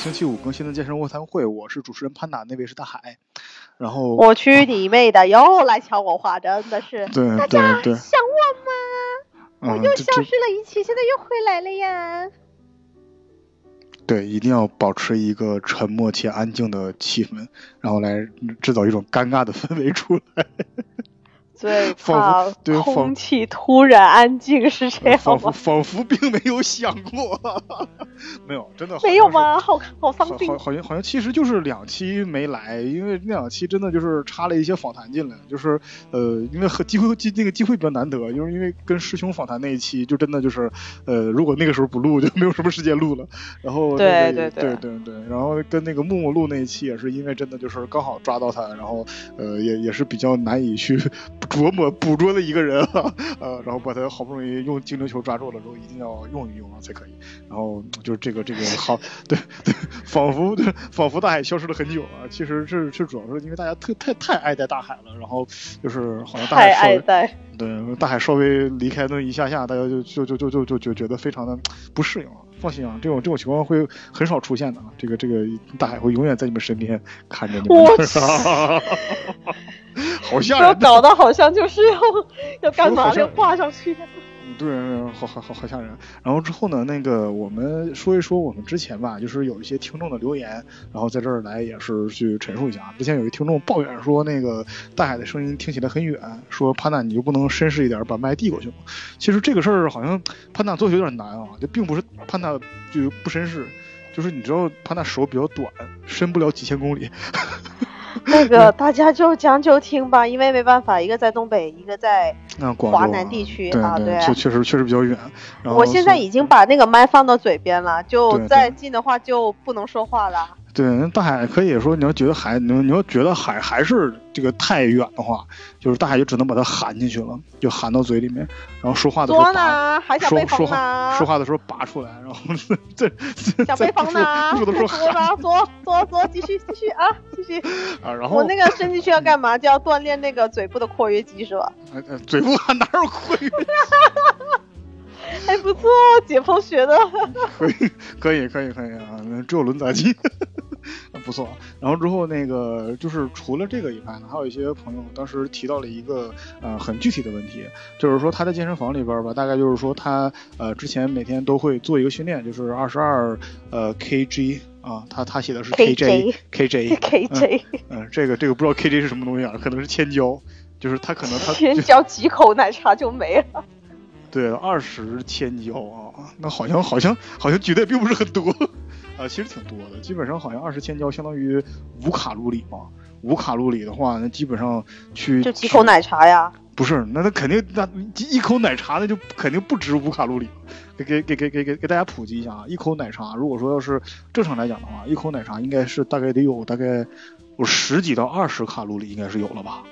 星期五更新的健身卧谈会，我是主持人潘达，那位是大海。然后我去你妹的，又来抢我话，真的是。对大家对对想我吗？我嗯，又消失了一期，现在又回来了呀。对，一定要保持一个沉默且安静的气氛，然后来制造一种尴尬的氛围出来。最仿怕佛对空气突然安静，是这样仿佛？仿佛并没有想过，没有，真的没有吗？好好丧心好像好像其实就是两期没来，因为那两期真的就是插了一些访谈进来，就是呃，因为和机会机那个机会比较难得，因为因为跟师兄访谈那一期就真的就是呃，如果那个时候不录就没有什么时间录了，然后对那个对对对对对，然后跟那个木木录那一期也是因为真的就是刚好抓到他，然后呃也也是比较难以去琢磨捕捉的一个人啊，呃，然后把他好不容易用精灵球抓住了之后，一定要用一用啊才可以。然后就是这个这个 好，对对，仿佛对仿佛大海消失了很久啊。其实是是主要是因为大家特太太爱戴大海了，然后就是好像大海稍微爱戴，对大海稍微离开那一下下，大家就就就就就就就觉得非常的不适应了。放心啊，这种这种情况会很少出现的啊。这个这个大海会永远在你们身边看着你们我。好吓不要人！搞得好像就是要要干嘛要挂上去。对，好好好好吓人。然后之后呢，那个我们说一说我们之前吧，就是有一些听众的留言，然后在这儿来也是去陈述一下。之前有一听众抱怨说，那个大海的声音听起来很远，说潘娜你就不能绅士一点，把麦递过去吗？其实这个事儿好像潘娜做有点难啊，就并不是潘娜就不绅士，就是你知道潘娜手比较短，伸不了几千公里。那个大家就将就听吧，因为没办法，一个在东北，一个在。华南地区啊对确确实确实比较远。我现在已经把那个麦放到嘴边了，就再近的话就不能说话了。对，那大海可以说，你要觉得海，你要你要觉得海还是这个太远的话，就是大海就只能把它含进去了，就含到嘴里面，然后说话的时候还想被说说话？说话的时候拔出来，然后 这想被封呢？说说的时候作呢？作作作，继续继续啊，继续。啊，然后我那个伸进去要干嘛？就要锻炼那个嘴部的括约肌是吧？呃呃嘴部哪有括约？还不错，解剖学的。可以可以可以可以啊，那只有轮载机。不错，然后之后那个就是除了这个以外呢，还有一些朋友当时提到了一个呃很具体的问题，就是说他在健身房里边吧，大概就是说他呃之前每天都会做一个训练，就是二十二呃 kg 啊，他他写的是 KJ kj KJ 嗯、这个这个不知道 kj 是什么东西啊，可能是千焦，就是他可能他千焦几口奶茶就没了。对，二十千焦啊，那好像好像好像举的也并不是很多，啊，其实挺多的，基本上好像二十千焦相当于五卡路里嘛，五卡路里的话，那基本上去就几口奶茶呀。不是，那那肯定那一口奶茶那就肯定不止五卡路里，给给给给给给给大家普及一下啊，一口奶茶如果说要是正常来讲的话，一口奶茶应该是大概得有大概有十几到二十卡路里应该是有了吧，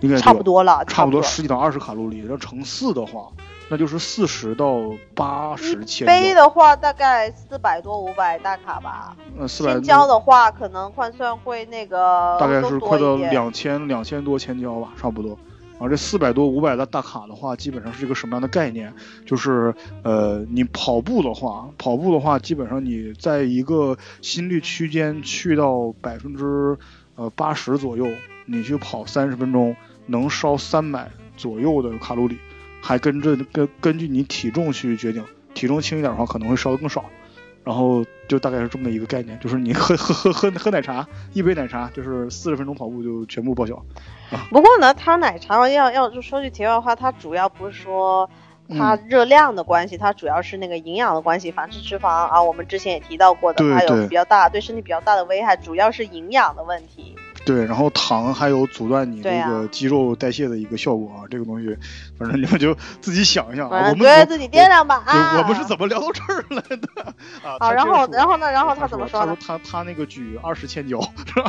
应该差不多了，差不多多。十几到二十卡路里，要乘四的话，那就是四十到八十千杯。的话大概四百多五百大卡吧，那四百千焦的话可能换算会那个大概是快到。两千两千多千焦吧，差不多。然后这四百多五百的大卡的话，基本上是一个什么样的概念？就是呃，你跑步的话，跑步的话，基本上你在一个心率区间去到百分之呃八十左右，你去跑三十分钟，能烧三百左右的卡路里，还跟着根根据你体重去决定，体重轻一点的话可能会烧的更少。然后就大概是这么一个概念，就是你喝 喝喝喝喝奶茶，一杯奶茶就是四十分钟跑步就全部报销。不过呢，它奶茶要要就说句题外话，它主要不是说它嗯热量的关系，它主要是那个营养的关系。反式脂肪啊，我们之前也提到过的，它有比较大对身体比较大的危害，主要是营养的问题。对，然后糖还有阻断你这对啊个肌肉代谢的一个效果啊，这个东西，反正你们就自己想一想啊。我们自己掂量吧对啊。我们是怎么聊到这儿来的啊？好，然后然后呢？然后他他怎么说？他说？他他那个举二十千焦，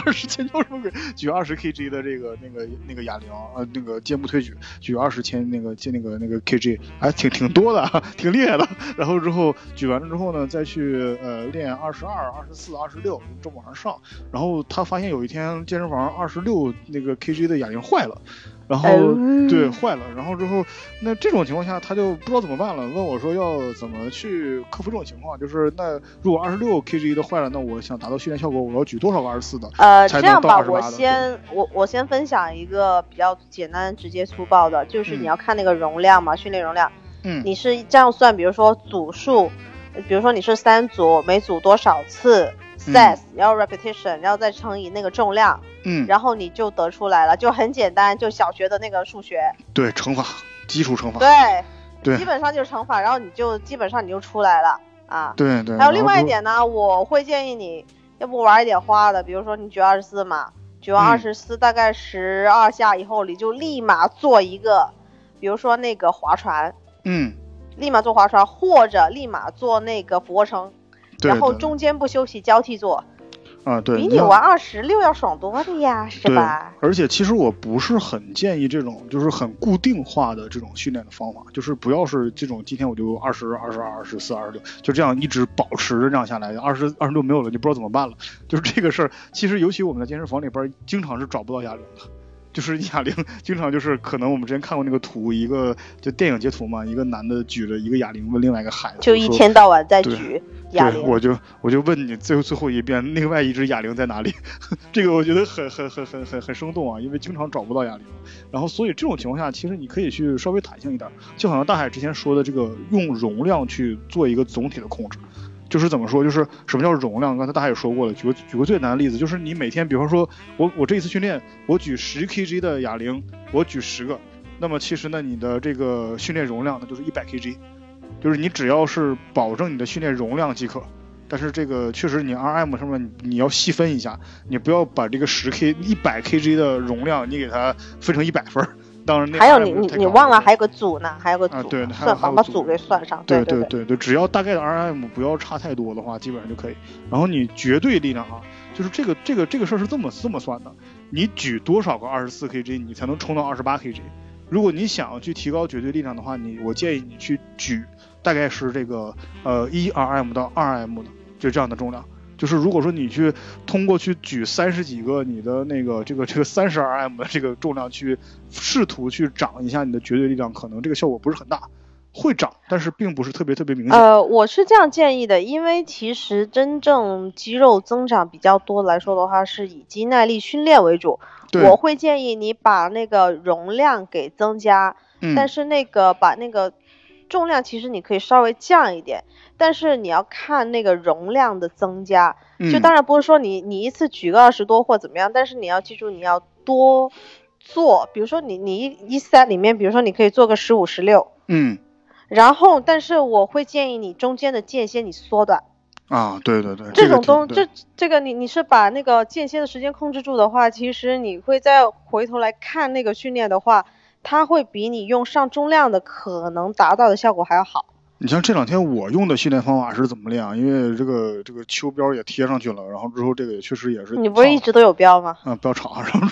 二十千焦什么鬼？举二十 kg 的这个那个那个哑铃，呃，那个肩部推举，举二十千那个肩那个那个 kg，还挺挺多的，啊，挺厉害的。然后之后举完了之后呢，再去呃练二十二、二十四、二十六，这么往上上。然后他发现有一天健身身房二十六那个 kg 的哑铃坏了，然后、哦对坏了，然后之后那这种情况下他就不知道怎么办了，问我说要怎么去克服这种情况，就是那如果二十六 kg 的坏了，那我想达到训练效果，我要举多少个二十四的？呃，这样吧，我先我我先分享一个比较简单、直接、粗暴的，就是嗯你要看那个容量嘛，训练容量，嗯你是这样算，比如说组数，呃比如说你是三组，每组多少次 sets，、然后 repetition，然后再乘以那个重量，嗯，然后你就得出来了，就很简单，就小学的那个数学，对乘法基础乘法，对，对。基本上就是乘法，然后你就基本上你就出来了啊。对对。还有另外一点呢，我会建议你，要不玩一点花的，比如说你举二十四嘛，举完嗯二十四大概十二下以后，你就立马做一个，比如说那个划船，嗯，立马做划船，或者立马做那个俯卧撑，对。然后中间不休息交替做，啊对，比你玩二十六要爽多了呀，是对吧？，而且其实我不是很建议这种就是很固定化的这种训练的方法，就是不要是这种今天我就二十二十二、二十四、二十六，就这样一直保持着这样下来，二十二十六没有了，就不知道怎么办了。就是这个事儿，其实尤其我们在健身房里边儿，经常是找不到哑铃的。就是哑铃，经常就是可能我们之前看过那个图，一个就电影截图嘛，一个男的举着一个哑铃问另外一个孩子，就一天到晚在举哑对，铃，我就我就问你最后最后一遍，另外一只哑铃在哪里？这个我觉得很很很很很很生动啊，因为经常找不到哑铃。然后所以这种情况下，其实你可以去稍微弹性一点，就好像大海之前说的这个用容量去做一个总体的控制。就是怎么说？就是什么叫容量？刚才大家也说过了，举个举个最难的例子，就是你每天，比方说我我这一次训练，我举十 kg 的哑铃，我举十个，那么其实呢，你的这个训练容量呢就是一百 kg，就是你只要是保证你的训练容量即可。但是这个确实你 RM 上面你要细分一下，你不要把这个十 k 一百 kg 的容量你给它分成一百份儿。当然那还有你你你忘了还有个组呢，还有个组，啊对算还把把组给算上，对对对对对，只要大概的 RM 不要差太多的话，基本上就可以。然后你绝对力量啊，就是这个这个这个事儿是这么这么算的，你举多少个二十四 kg，你才能冲到二十八 kg。如果你想要去提高绝对力量的话，你我建议你去举大概是这个呃一 RM 到二 RM 的，就这样的重量。就是如果说你去通过去举三十几个你的那个这个这个 三十 RM 的这个重量去试图去涨一下你的绝对力量，可能这个效果不是很大。会长，但是并不是特别特别明显。呃，我是这样建议的，因为其实真正肌肉增长比较多来说的话，是以肌耐力训练为主。我会建议你把那个容量给增加，嗯，但是那个把那个重量其实你可以稍微降一点，但是你要看那个容量的增加。就嗯当然不是说你你一次举个二十多或怎么样，但是你要记住你要多做，比如说你你一一 set 里面，比如说你可以做个十五十六，嗯然后但是我会建议你中间的间歇你缩短。啊，对对对，这种东这这个你你是把那个间歇的时间控制住的话，其实你会再回头来看那个训练的话，它会比你用上中量的可能达到的效果还要好。你像这两天我用的训练方法是怎么练啊？因为这个这个秋标也贴上去了，然后之后这个也确实也是你不是一直都有标吗？嗯，不要吵啊！然后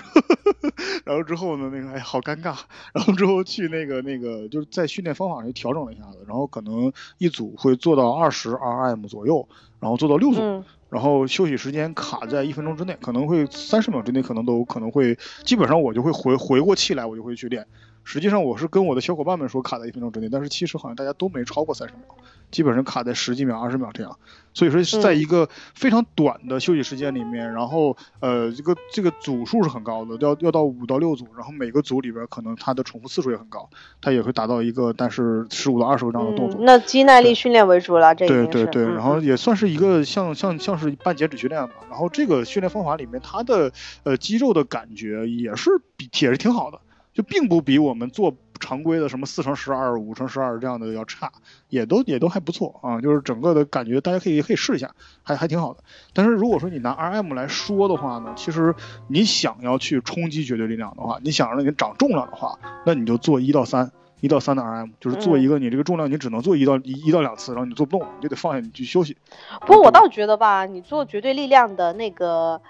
然后之后呢，那个哎，好尴尬。然后之后去那个那个，就是在训练方法上调整了一下子，然后可能一组会做到二十 RM 左右，然后做到六组，嗯然后休息时间卡在一分钟之内，可能会三十秒之内，可能都可能会，基本上我就会回回过气来，我就会去练。实际上我是跟我的小伙伴们说卡在一分钟之内，但是其实好像大家都没超过三十秒，基本上卡在十几秒、二十秒这样。所以说是在嗯一个非常短的休息时间里面，然后呃这个这个组数是很高的，要要到五到六组，然后每个组里边可能它的重复次数也很高，它也会达到一个但是十五到二十个这样的动作。嗯，那肌耐力训练为主了，这。对对对，嗯然后嗯也算是一个像像像是半减脂训练吧。然后这个训练方法里面，它的呃肌肉的感觉也是比也是挺好的，就并不比我们做常规的什么四乘十二、五乘十二这样的要差，也都也都还不错啊。就是整个的感觉，大家可以可以试一下，还还挺好的。但是如果说你拿 RM 来说的话呢，其实你想要去冲击绝对力量的话，你想让你长重量的话，那你就做一到三。一到三的 RM 就是做嗯一个你这个重量你只能做一到一一到两次，然后你做不动，你就得放下你去休息。不过我倒觉得吧，你做绝对力量的那个，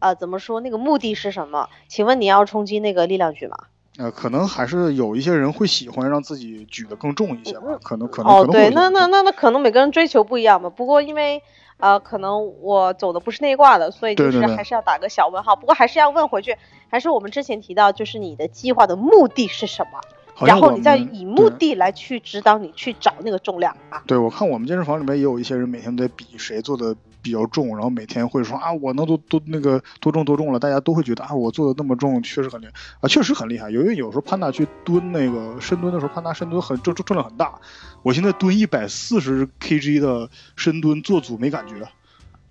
呃，怎么说？那个目的是什么？请问你要冲击那个力量举吗？呃，可能还是有一些人会喜欢让自己举得更重一些吧，可能可能哦，对，那那那那可能每个人追求不一样吧。不过因为呃，可能我走的不是内挂的，所以就是还是要打个小问号。不过还是要问回去，还是我们之前提到，就是你的计划的目的是什么？然后你再以目的来去指导你去找那个重量啊。对，我看我们健身房里面也有一些人每天在比谁做的比较重，然后每天会说啊，我能多多那个多重多重了，大家都会觉得啊，我做的那么重确实很厉害啊，确实很厉害。因为有时候潘达去蹲那个深蹲的时候，潘达深蹲很重重重量很大，我现在蹲一百四十 kg 的深蹲做组没感觉。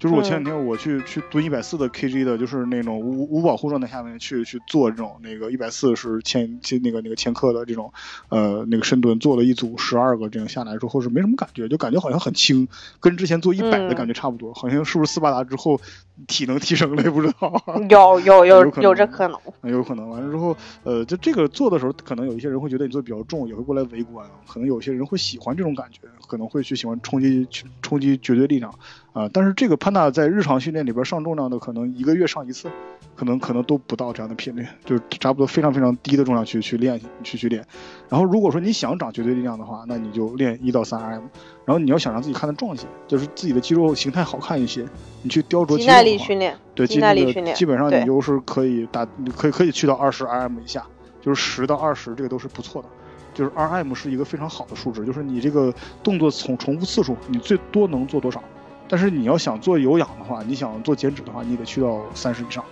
就是我前两天我去去蹲一百四的 kg 的，就是那种无无保护状态下面去去做这种那个一百四十千千那个那个千克的这种呃那个深蹲，做了一组十二个这样下来之后是没什么感觉，就感觉好像很轻，跟之前做一百的感觉差不多，好像是不是斯巴达之后体能提升了也不知道。有有有有这可能，有可能。完了之后呃就这个做的时候，可能有一些人会觉得你做的比较重，也会过来围观，可能有些人会喜欢这种感觉，可能会去喜欢冲击冲击绝对力量。啊，但是这个潘达在日常训练里边上重量的，可能一个月上一次，可能可能都不到这样的频率，就是差不多非常非常低的重量去去练去去练。然后如果说你想长绝对力量的话，那你就练一到三 RM。然后你要想让自己看的壮一些，就是自己的肌肉形态好看一些，你去雕琢肌耐力训练，对，肌耐力训练，基本上你就是可以打，可以可以去到二十 RM 以下，就是十到二十这个都是不错的，就是 RM 是一个非常好的数值，就是你这个动作重重复次数，你最多能做多少。但是你要想做有氧的话，你想做减脂的话，你得去到三十以上，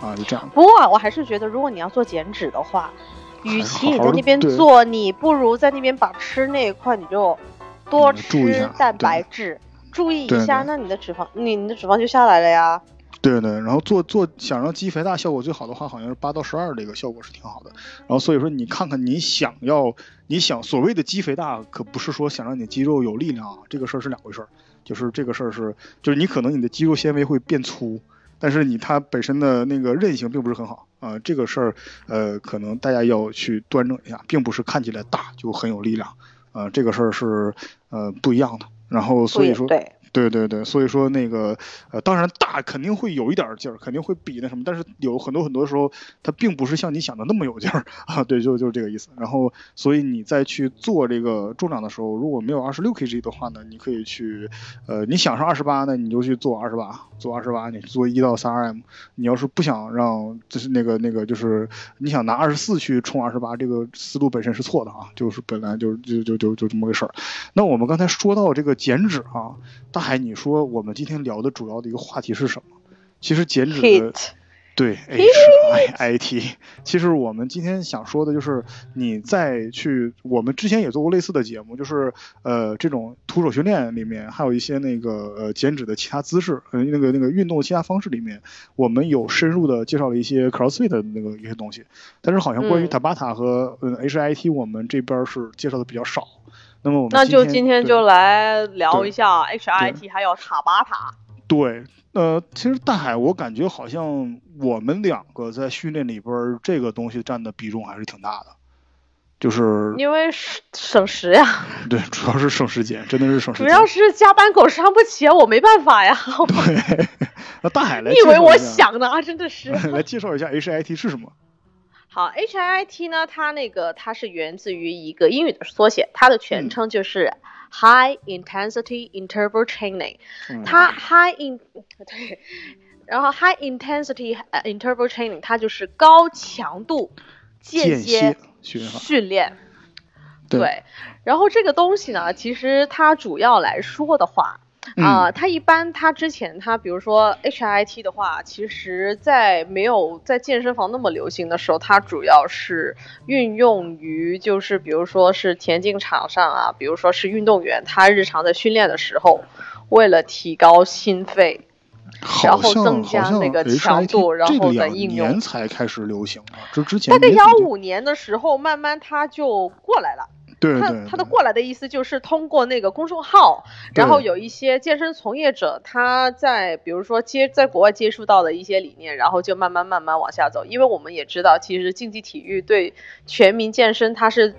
啊，就这样。不过我还是觉得，如果你要做减脂的话，与其你在那边做，你不如在那边把吃那一块你就多吃蛋白质，注意一下，那你的脂肪，你你的脂肪就下来了呀。对对，然后做做想让肌肥大效果最好的话，好像是八到十二这个效果是挺好的。然后所以说你看看你想要你想所谓的肌肥大，可不是说想让你肌肉有力量啊，这个事儿是两回事儿。就是这个事儿是，就是你可能你的肌肉纤维会变粗，但是你它本身的那个韧性并不是很好啊。这个事儿呃，可能大家要去端正一下，并不是看起来大就很有力量啊。这个事儿是呃不一样的。然后所以说。对对对对，所以说那个呃，当然大肯定会有一点劲儿，肯定会比那什么，但是有很多很多时候，它并不是像你想的那么有劲儿 啊。对，就就是这个意思。然后，所以你再去做这个重量的时候，如果没有二十六 kg 的话呢，你可以去呃，你想上二十八呢，你就去做二十八，做二十八，你做一到三 RM。你要是不想让，就是那个那个，就是你想拿二十四去冲二十八，这个思路本身是错的啊，就是本来就就就就就这么个事儿。那我们刚才说到这个减脂啊。大海，你说我们今天聊的主要的一个话题是什么？其实减脂的，对 H I I T。其实我们今天想说的就是，你再去，我们之前也做过类似的节目，就是呃，这种徒手训练里面，还有一些那个呃减脂的其他姿势，呃，那个那个运动其他方式里面，我们有深入的介绍了一些 CrossFit 的那个一些东西。但是好像关于 Tabata 和嗯 H I T，我们这边是介绍的比较少。那么我们那就今天就来聊一下 HIT 还有塔巴塔。对，呃，其实大海，我感觉好像我们两个在训练里边这个东西占的比重还是挺大的，就是因为省省时呀。对，主要是省时间，真的是省时间。主要是加班狗伤不起，我没办法呀。对，那大海来，你以为我想的啊？真的是。来介绍一下 HIT 是什么？好，H I I T 呢？它那个它是源自于一个英语的缩写，它的全称就是 High Intensity Interval Training。它 High in 对，然后 High Intensity Interval Training 它就是高强度间歇训练。对，然后这个东西呢，其实它主要来说的话。啊，它一般，它之前它比如说 H I T 的话，其实在没有在健身房那么流行的时候，它主要是运用于就是比如说是田径场上啊，比如说是运动员他日常在训练的时候，为了提高心肺，然后增加那个强度，然后的应用。年才开始流行啊，这之前大概幺五年的时候，慢慢它就过来了。他他的过来的意思就是通过那个公众号，然后有一些健身从业者，他在比如说接在国外接触到的一些理念，然后就慢慢慢慢往下走。因为我们也知道，其实竞技体育对全民健身它是。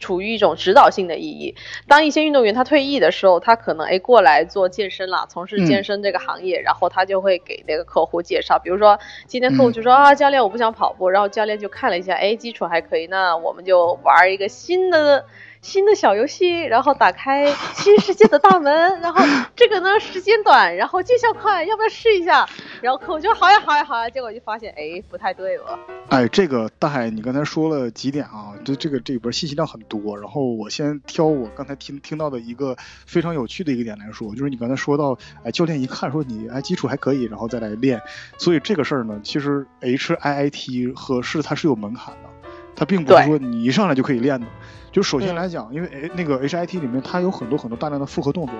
处于一种指导性的意义。当一些运动员他退役的时候，他可能哎过来做健身了，从事健身这个行业，然后他就会给那个客户介绍，比如说今天客户就说啊，教练我不想跑步，然后教练就看了一下，哎基础还可以，那我们就玩一个新的新的小游戏，然后打开新世界的大门，然后这个呢时间短，然后见效快，要不要试一下？然后客户就好呀好呀好呀，结果就发现哎不太对了。哎，这个大海，你刚才说了几点啊？这这个这里边信息量很多，然后我先挑我刚才听听到的一个非常有趣的一个点来说，就是你刚才说到，哎，教练一看说你哎基础还可以，然后再来练，所以这个事儿呢，其实 H I I T 合适它是有门槛的，它并不是说你一上来就可以练的。就首先来讲，因为哎那个 H I T 里面它有很多很多大量的复合动作，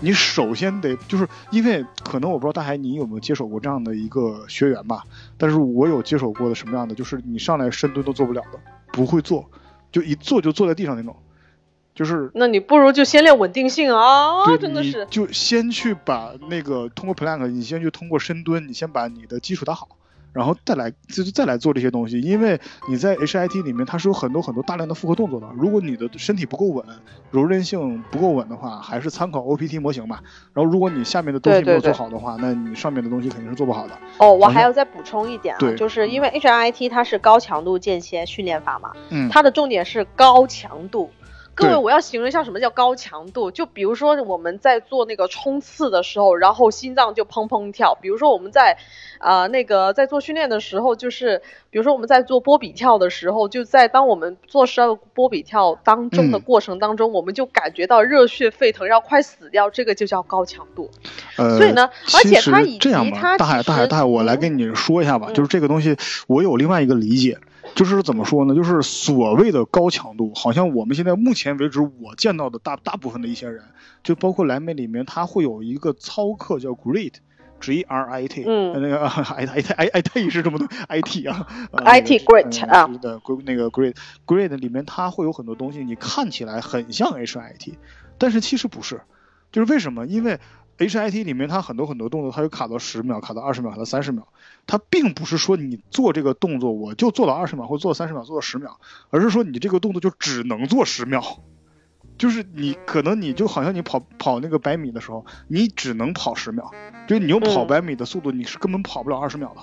你首先得就是因为可能我不知道大海你有没有接手过这样的一个学员吧，但是我有接手过的什么样的，就是你上来深蹲都做不了的，不会做，就一坐就坐在地上那种，就是那你不如就先练稳定性啊，真的是，就先去把那个通过 plank，你先去通过深蹲，你先把你的基础打好。然后再来就是再来做这些东西，因为你在 H I T 里面它是有很多很多大量的复合动作的。如果你的身体不够稳，柔韧性不够稳的话，还是参考 O P T 模型吧。然后如果你下面的东西没有做好的话，那你上面的东西肯定是做不好的。哦，我还要再补充一点啊，就是因为 H I T 它是高强度间歇训练法嘛，嗯，它的重点是高强度。各位，我要形容一下什么叫高强度。就比如说我们在做那个冲刺的时候，然后心脏就砰砰跳。比如说我们在，啊，那个在做训练的时候，就是比如说我们在做波比跳的时候，就在当我们做十二个波比跳当中的过程当中，我们就感觉到热血沸腾，要快死掉，这个就叫高强度。呃，所以呢，而且它以及它大海大海大海，我来跟你说一下吧，就是这个东西，我有另外一个理解。就是怎么说呢？就是所谓的高强度，好像我们现在目前为止我见到的大大部分的一些人，就包括蓝莓里面，他会有一个操课叫 Great G R I T，嗯，那个 I I I I T 是这么多 I T 啊，I T great 啊，的那个 great great 里面它会有很多东西，你看起来很像 H I T，但是其实不是，就是为什么？因为 H I T 里面它很多很多动作，它有卡到十秒，卡到二十秒，卡到三十秒。它并不是说你做这个动作我就做到二十秒或做三十秒做到十秒，而是说你这个动作就只能做十秒。就是你可能你就好像你跑跑那个百米的时候，你只能跑十秒，就你用跑百米的速度你是根本跑不了二十秒的。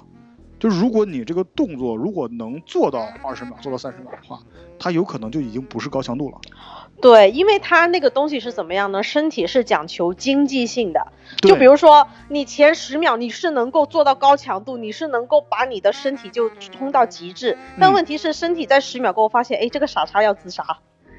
就是如果你这个动作如果能做到二十秒做到三十秒的话，它有可能就已经不是高强度了。对，因为它那个东西是怎么样呢？身体是讲求经济性的，就比如说你前十秒你是能够做到高强度，你是能够把你的身体就冲到极致，但问题是身体在十秒过后发现，哎，这个傻叉要自杀。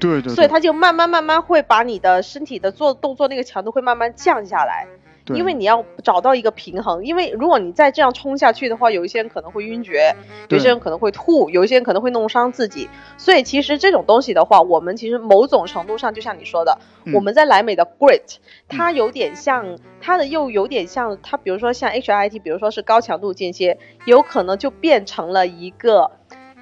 对对。所以他就慢慢慢慢会把你的身体的做动作那个强度会慢慢降下来。因为你要找到一个平衡，因为如果你再这样冲下去的话，有一些人可能会晕厥，有些人可能会吐，有一些人可能会弄伤自己。所以其实这种东西的话，我们其实某种程度上，就像你说的，我们在莱美的 Grit，它有点像，它的又有点像，它比如说像 HIT，比如说是高强度间歇，有可能就变成了一个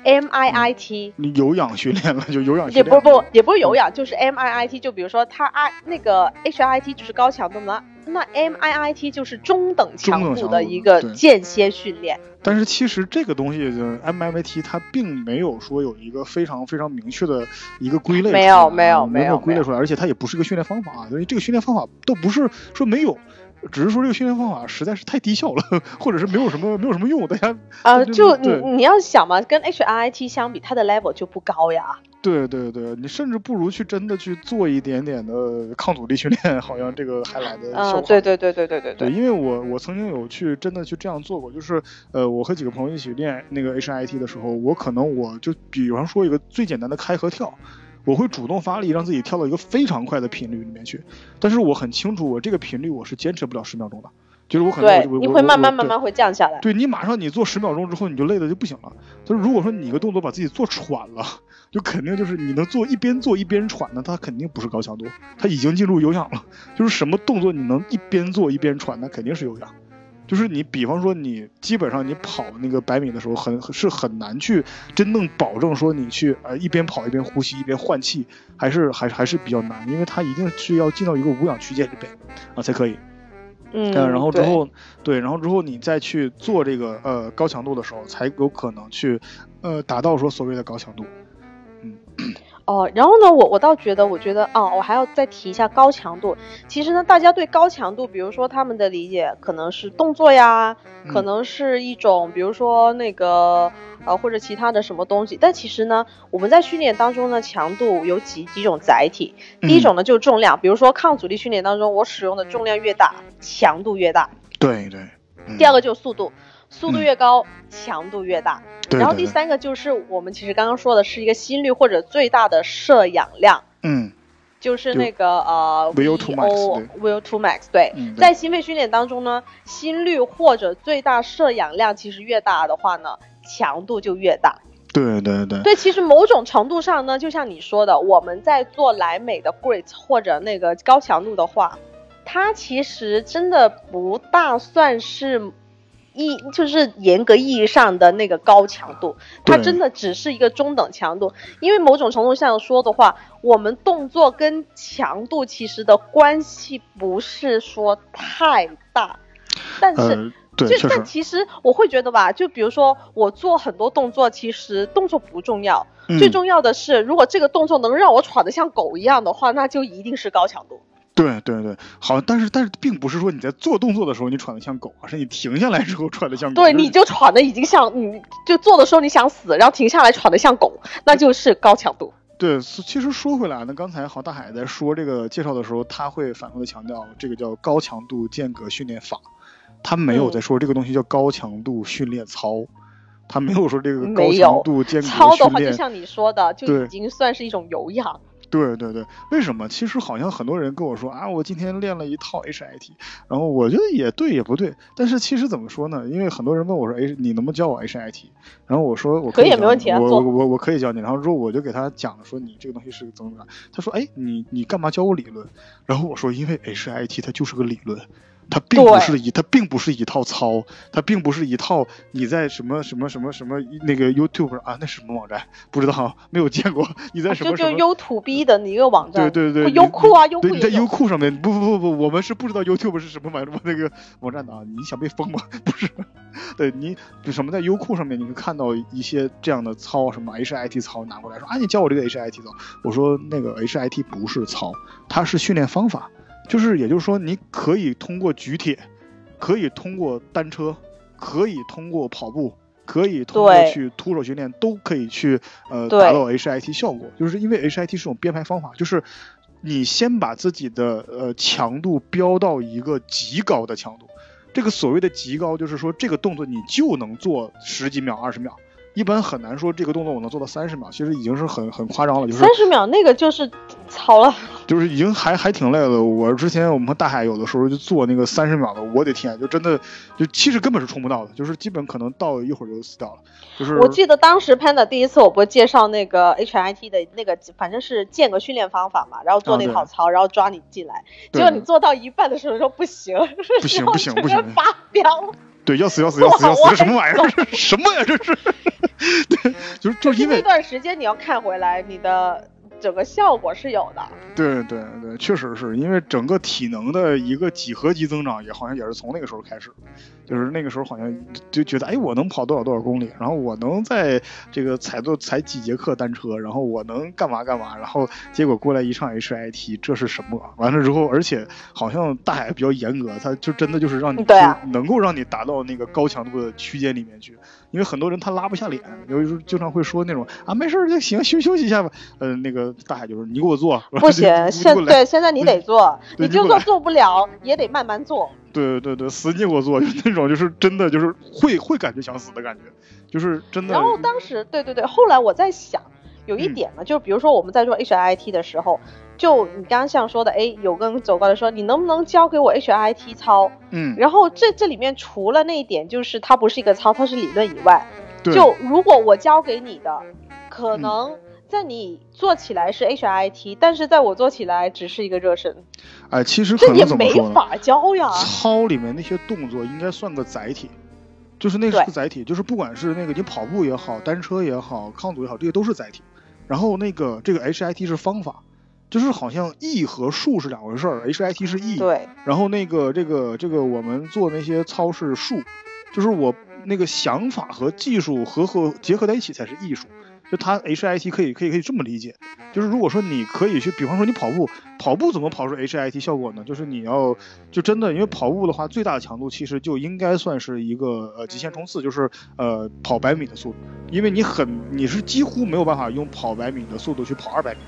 MIIT，你有氧训练了，就有氧也不不也不是有氧，就是 MIIT，就比如说它 I 那个 HIT 就是高强度嘛。那 M I I T 就是中等强度的一个间歇训练，但是其实这个东西，M I I T 它并没有说有一个非常非常明确的一个归类，没有没有没有归类出来，而且它也不是一个训练方法，所以这个训练方法都不是说没有。只是说这个训练方法实在是太低效了，或者是没有什么没有什么用，大家啊，就你你要想嘛，跟 H I T 相比，它的 level 就不高呀。对对对，你甚至不如去真的去做一点点的抗阻力训练，好像这个还来的效果。对对对对对对对。因为我我曾经有去真的去这样做过，就是呃，我和几个朋友一起练那个 H I T 的时候，我可能我就比方说一个最简单的开合跳。我会主动发力，让自己跳到一个非常快的频率里面去，但是我很清楚，我这个频率我是坚持不了十秒钟的，就是我可能对，你会慢慢慢慢会降下来。对你马上你做十秒钟之后，你就累的就不行了。就是如果说你一个动作把自己做喘了，就肯定就是你能做一边做一边喘的，它肯定不是高强度，它已经进入有氧了。就是什么动作你能一边做一边喘，那肯定是有氧。就是你，比方说你基本上你跑那个百米的时候，很是很难去真正保证说你去呃一边跑一边呼吸一边换气，还是还还是比较难，因为它一定是要进到一个无氧区间里边啊才可以。嗯，然后之后对，然后之后你再去做这个呃高强度的时候，才有可能去呃达到说所谓的高强度。嗯。哦，然后呢，我我倒觉得，我觉得啊，我还要再提一下高强度。其实呢，大家对高强度，比如说他们的理解可能是动作呀，可能是一种，比如说那个呃或者其他的什么东西。但其实呢，我们在训练当中呢，强度有几几种载体。第一种呢就是重量，比如说抗阻力训练当中，我使用的重量越大，强度越大。对对。第二个就是速度，速度越高，强度越大。然后第三个就是我们其实刚刚说的是一个心率或者最大的摄氧量，嗯，就是那个呃，VO2 max，VO2 max，对，在心肺训练当中呢，心率或者最大摄氧量其实越大的话呢，强度就越大。对对对。对，其实某种程度上呢，就像你说的，我们在做莱美的 great 或者那个高强度的话，它其实真的不大算是。一就是严格意义上的那个高强度，它真的只是一个中等强度。因为某种程度上说的话，我们动作跟强度其实的关系不是说太大，但是就但其实我会觉得吧，就比如说我做很多动作，其实动作不重要，最重要的是如果这个动作能让我喘得像狗一样的话，那就一定是高强度。对对对，好，但是但是并不是说你在做动作的时候你喘的像狗，而是你停下来之后喘的像狗。对，你就喘的已经像，你就做的时候你想死，然后停下来喘的像狗，那就是高强度。对，其实说回来呢，刚才郝大海在说这个介绍的时候，他会反复的强调这个叫高强度间隔训练法，他没有在说这个东西叫高强度训练操，他没有说这个高强度间隔。操的话，就像你说的，就已经算是一种有氧。对对对，为什么？其实好像很多人跟我说啊，我今天练了一套 HIT，然后我觉得也对也不对。但是其实怎么说呢？因为很多人问我说，哎，你能不能教我 HIT？然后我说我可以，没问题啊，我我我我可以教你。然后之后我就给他讲说，你这个东西是怎么怎么。他说，哎，你你干嘛教我理论？然后我说，因为 HIT 它就是个理论。它并不是一，它并不是一套操，它并不是一套你在什么什么什么什么那个 YouTube 啊，那是什么网站？不知道，没有见过。你在什么什么？就就 U to B 的一个网站。对对对。优酷啊，优酷。你在优酷上面？不不不不，我们是不知道 YouTube 是什么网那个网站的啊！你想被封吗？不是。对你什么在优酷上面，你会看到一些这样的操，什么 HIT 操拿过来说啊，你教我这个 HIT 操。我说那个 HIT 不是操，它是训练方法。就是，也就是说，你可以通过举铁，可以通过单车，可以通过跑步，可以通过去徒手训练，都可以去呃达到 HIT 效果。就是因为 HIT 是种编排方法，就是你先把自己的呃强度飙到一个极高的强度。这个所谓的极高，就是说这个动作你就能做十几秒、二十秒。一般很难说这个动作我能做到三十秒，其实已经是很很夸张了。就是三十秒那个就是操了，就是已经还还挺累了。我之前我们和大海有的时候就做那个三十秒的，我的天，就真的就其实根本是冲不到的，就是基本可能到一会儿就死掉了。就是我记得当时 Panda 第一次我不是介绍那个 HIT 的那个，反正是间隔训练方法嘛，然后做那套操，然后抓你进来，结果你做到一半的时候说不行，不行 不行不行，发飙。对，要死要死要死要死，这什么玩意儿？这是什么呀？这是？对，就是就是因为那段时间你要看回来，你的。整个效果是有的，对对对，确实是因为整个体能的一个几何级增长，也好像也是从那个时候开始，就是那个时候好像就觉得，哎，我能跑多少多少公里，然后我能在这个踩多踩几节课单车，然后我能干嘛干嘛，然后结果过来一上 HIT，这是什么？完了之后，而且好像大海比较严格，它就真的就是让你能够让你达到那个高强度的区间里面去。因为很多人他拉不下脸，有时候经常会说那种啊没事就行，休休息一下吧。呃，那个大海就是你给我做，不行，现对现在你得做，你就算做不了也得慢慢做。对对对，死你给我做，就那种就是真的就是会会感觉想死的感觉，就是真的。然后当时对对对，后来我在想，有一点呢，就是比如说我们在做 HIT 的时候。就你刚刚像说的，哎，有个人走过来说，你能不能教给我 HIT 操？嗯，然后这这里面除了那一点，就是它不是一个操，它是理论以外，就如果我教给你的，可能在你做起来是 HIT，但是在我做起来只是一个热身。哎，其实这也没法教呀。操里面那些动作应该算个载体，就是那是个载体，就是不管是那个你跑步也好，单车也好，抗阻也好，这些都是载体。然后那个这个 HIT 是方法。就是好像 E 和数是两回事儿，HIT 是 E，对，然后那个这个这个我们做那些操是数，就是我那个想法和技术合合结合在一起才是艺术，就它 HIT 可以可以可以这么理解，就是如果说你可以去，比方说你跑步，跑步怎么跑出 HIT 效果呢？就是你要就真的，因为跑步的话，最大的强度其实就应该算是一个呃极限冲刺，就是呃跑百米的速度，因为你很你是几乎没有办法用跑百米的速度去跑二百米，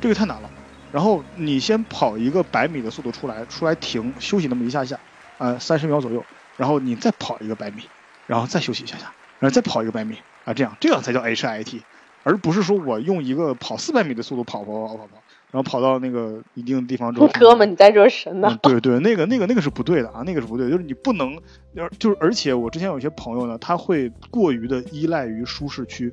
这个太难了。然后你先跑一个百米的速度出来，出来停休息那么一下下，呃三十秒左右，然后你再跑一个百米，然后再休息一下下，然后再跑一个百米。啊，这样这样才叫 HIT，而不是说我用一个跑四百米的速度跑跑跑跑跑，然后跑到那个一定的地方之后，哥们你在热身呢？对对，那个那个那个是不对的啊，那个是不对，就是你不能，就是而且我之前有些朋友呢，他会过于的依赖于舒适区，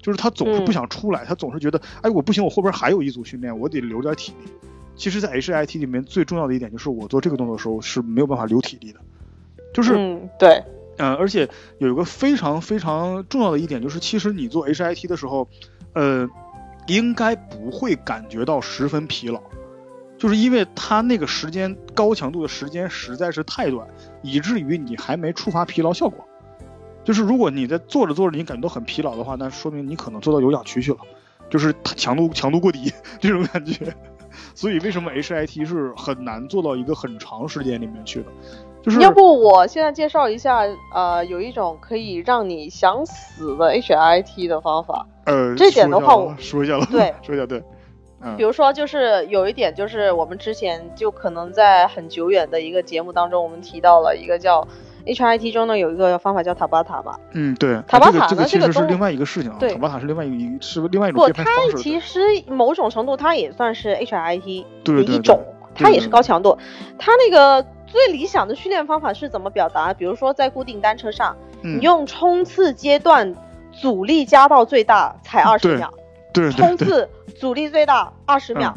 就是他总是不想出来，他总是觉得，哎，我不行，我后边还有一组训练，我得留点体力。其实，在 HIT 里面最重要的一点就是，我做这个动作的时候是没有办法留体力的，就是嗯，对。嗯，而且有一个非常非常重要的一点，就是其实你做 HIT 的时候，呃，应该不会感觉到十分疲劳，就是因为它那个时间高强度的时间实在是太短，以至于你还没触发疲劳效果。就是如果你在做着做着你感觉到很疲劳的话，那说明你可能做到有氧区去了，就是强度强度过低这种感觉。所以为什么 HIT 是很难做到一个很长时间里面去的？要不我现在介绍一下，呃，有一种可以让你想死的 HIT 的方法。呃，这点的话，我说一下了。对，说一下对。嗯。比如说，就是有一点，就是我们之前就可能在很久远的一个节目当中，我们提到了一个叫 HIT 中呢有一个方法叫塔巴塔吧。嗯，对。塔巴塔呢这个其实是另外一个事情啊。塔巴塔是另外一个，是另外一种它其实某种程度它也算是 HIT 的一种，它也是高强度。它那个。最理想的训练方法是怎么表达？比如说在固定单车上，你用冲刺阶段阻力加到最大，踩二十秒，对，冲刺阻力最大二十秒，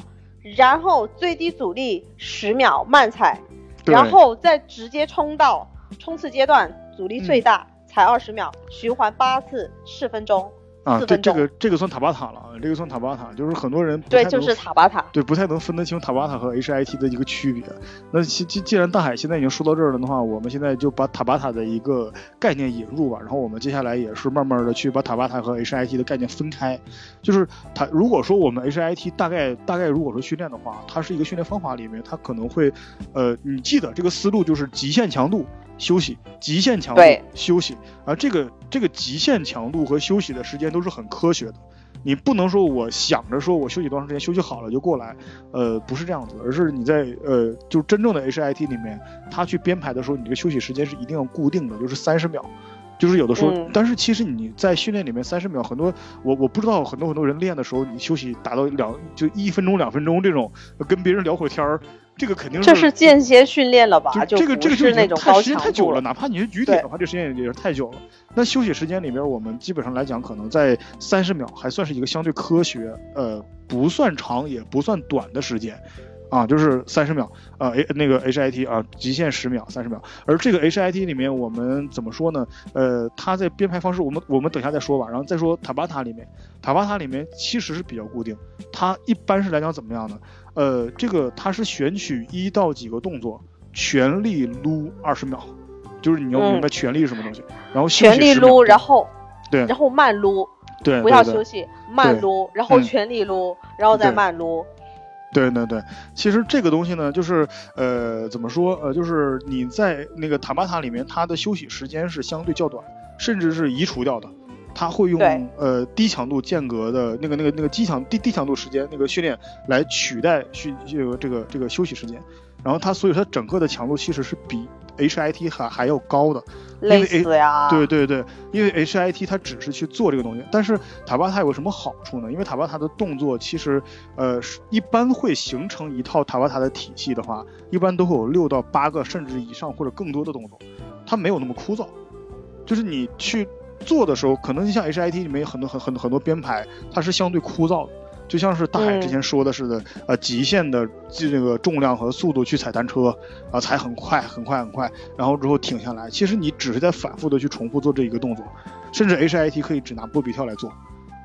然后最低阻力十秒慢踩，然后再直接冲到冲刺阶段阻力最大，踩二十秒，循环八次，四分钟。啊，对这个这个算塔巴塔了啊，这个算塔巴塔，就是很多人对，就是塔巴塔，对，不太能分得清塔巴塔和 HIT 的一个区别。那既既既然大海现在已经说到这儿了的话，我们现在就把塔巴塔的一个概念引入吧，然后我们接下来也是慢慢的去把塔巴塔和 HIT 的概念分开。就是它如果说我们 HIT 大概大概如果说训练的话，它是一个训练方法里面，它可能会，呃，你记得这个思路就是极限强度。休息，极限强度休息，啊，这个这个极限强度和休息的时间都是很科学的，你不能说我想着说我休息多长时间，休息好了就过来，呃，不是这样子，而是你在呃，就真正的 HIT 里面，他去编排的时候，你这个休息时间是一定要固定的，就是三十秒，就是有的时候，但是其实你在训练里面三十秒，很多我我不知道很多很多人练的时候，你休息达到两就一分钟两分钟这种，跟别人聊会儿天儿。这个肯定是这是间歇训练了吧？就这个这个就是那种太时间太久了，哪怕你是举铁的话，这时间也也是太久了。那休息时间里边，我们基本上来讲，可能在三十秒还算是一个相对科学，呃，不算长也不算短的时间，啊，就是三十秒，呃，A 那个 HIT 啊，极限十秒，三十秒。而这个 HIT 里面，我们怎么说呢？呃，它在编排方式，我们我们等下再说吧。然后再说塔巴塔里面，塔巴塔里面其实是比较固定，它一般是来讲怎么样呢？呃，这个它是选取一到几个动作，全力撸二十秒，就是你要明白全力是什么东西，然后全力撸，然后对，然后慢撸，对，不要休息，慢撸，然后全力撸，然后再慢撸。对对对，其实这个东西呢，就是呃，怎么说？呃，就是你在那个塔巴塔里面，它的休息时间是相对较短，甚至是移除掉的。他会用呃低强度间隔的那个那个那个低强低低强度时间那个训练来取代训这个这个这个休息时间，然后他所以它整个的强度其实是比 HIT 还还要高的，累死呀！对对对，因为 HIT 它只是去做这个东西，但是塔巴塔有什么好处呢？因为塔巴塔的动作其实呃一般会形成一套塔巴塔的体系的话，一般都会有六到八个甚至以上或者更多的动作，它没有那么枯燥，就是你去。做的时候，可能就像 HIT 里面有很多很很很多编排，它是相对枯燥的，就像是大海之前说的似的，呃，极限的这个重量和速度去踩单车，啊，踩很快很快很快，然后之后停下来。其实你只是在反复的去重复做这一个动作，甚至 HIT 可以只拿波比跳来做。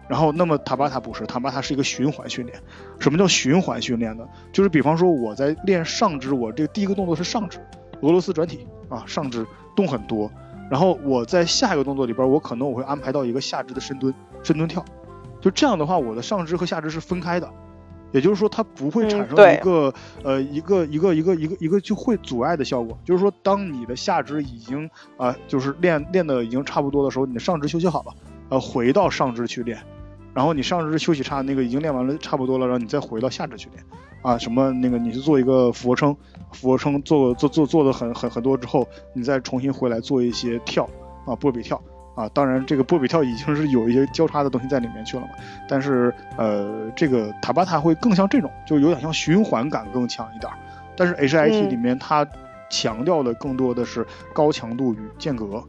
然后，那么塔巴塔不是，塔巴塔是一个循环训练。什么叫循环训练呢？就是比方说我在练上肢，我这个第一个动作是上肢，俄罗斯转体啊，上肢动很多。然后我在下一个动作里边，我可能我会安排到一个下肢的深蹲，深蹲跳，就这样的话，我的上肢和下肢是分开的，也就是说它不会产生一个呃一个一个一个一个一个就会阻碍的效果。就是说，当你的下肢已经啊就是练练的已经差不多的时候，你的上肢休息好了，呃回到上肢去练，然后你上肢休息差那个已经练完了差不多了，然后你再回到下肢去练。啊，什么那个你去做一个俯卧撑，俯卧撑做做做做的很很很多之后，你再重新回来做一些跳啊波比跳啊，当然这个波比跳已经是有一些交叉的东西在里面去了嘛，但是呃这个塔巴塔会更像这种，就有点像循环感更强一点，但是 H I T 里面它强调的更多的是高强度与间隔。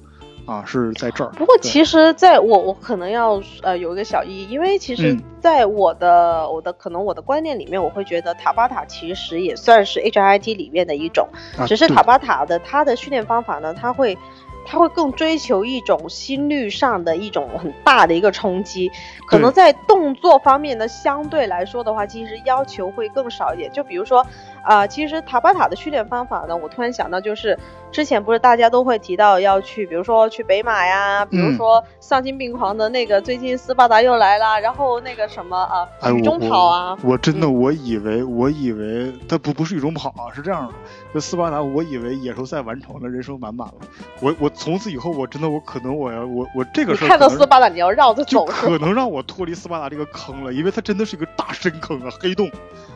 啊，是在这儿。不过其实，在我我可能要呃有一个小异议，因为其实在我的我的可能我的观念里面，我会觉得塔巴塔其实也算是 H I T 里面的一种，只是塔巴塔的它的训练方法呢，它会。他会更追求一种心率上的一种很大的一个冲击，可能在动作方面呢，相对来说的话，其实要求会更少一点。就比如说，啊，其实塔巴塔的训练方法呢，我突然想到，就是之前不是大家都会提到要去，比如说去北马呀，比如说丧心病狂的那个最近斯巴达又来了，然后那个什么啊，雨中跑啊，我真的我以为我以为他不不是雨中跑啊，是这样的。这斯巴达，我以为野兽赛完成了，人生满满了。我我从此以后，我真的我可能我要我我这个事儿看到斯巴达你要绕着走，可能让我脱离斯巴达这个坑了，因为它真的是一个大深坑啊，黑洞。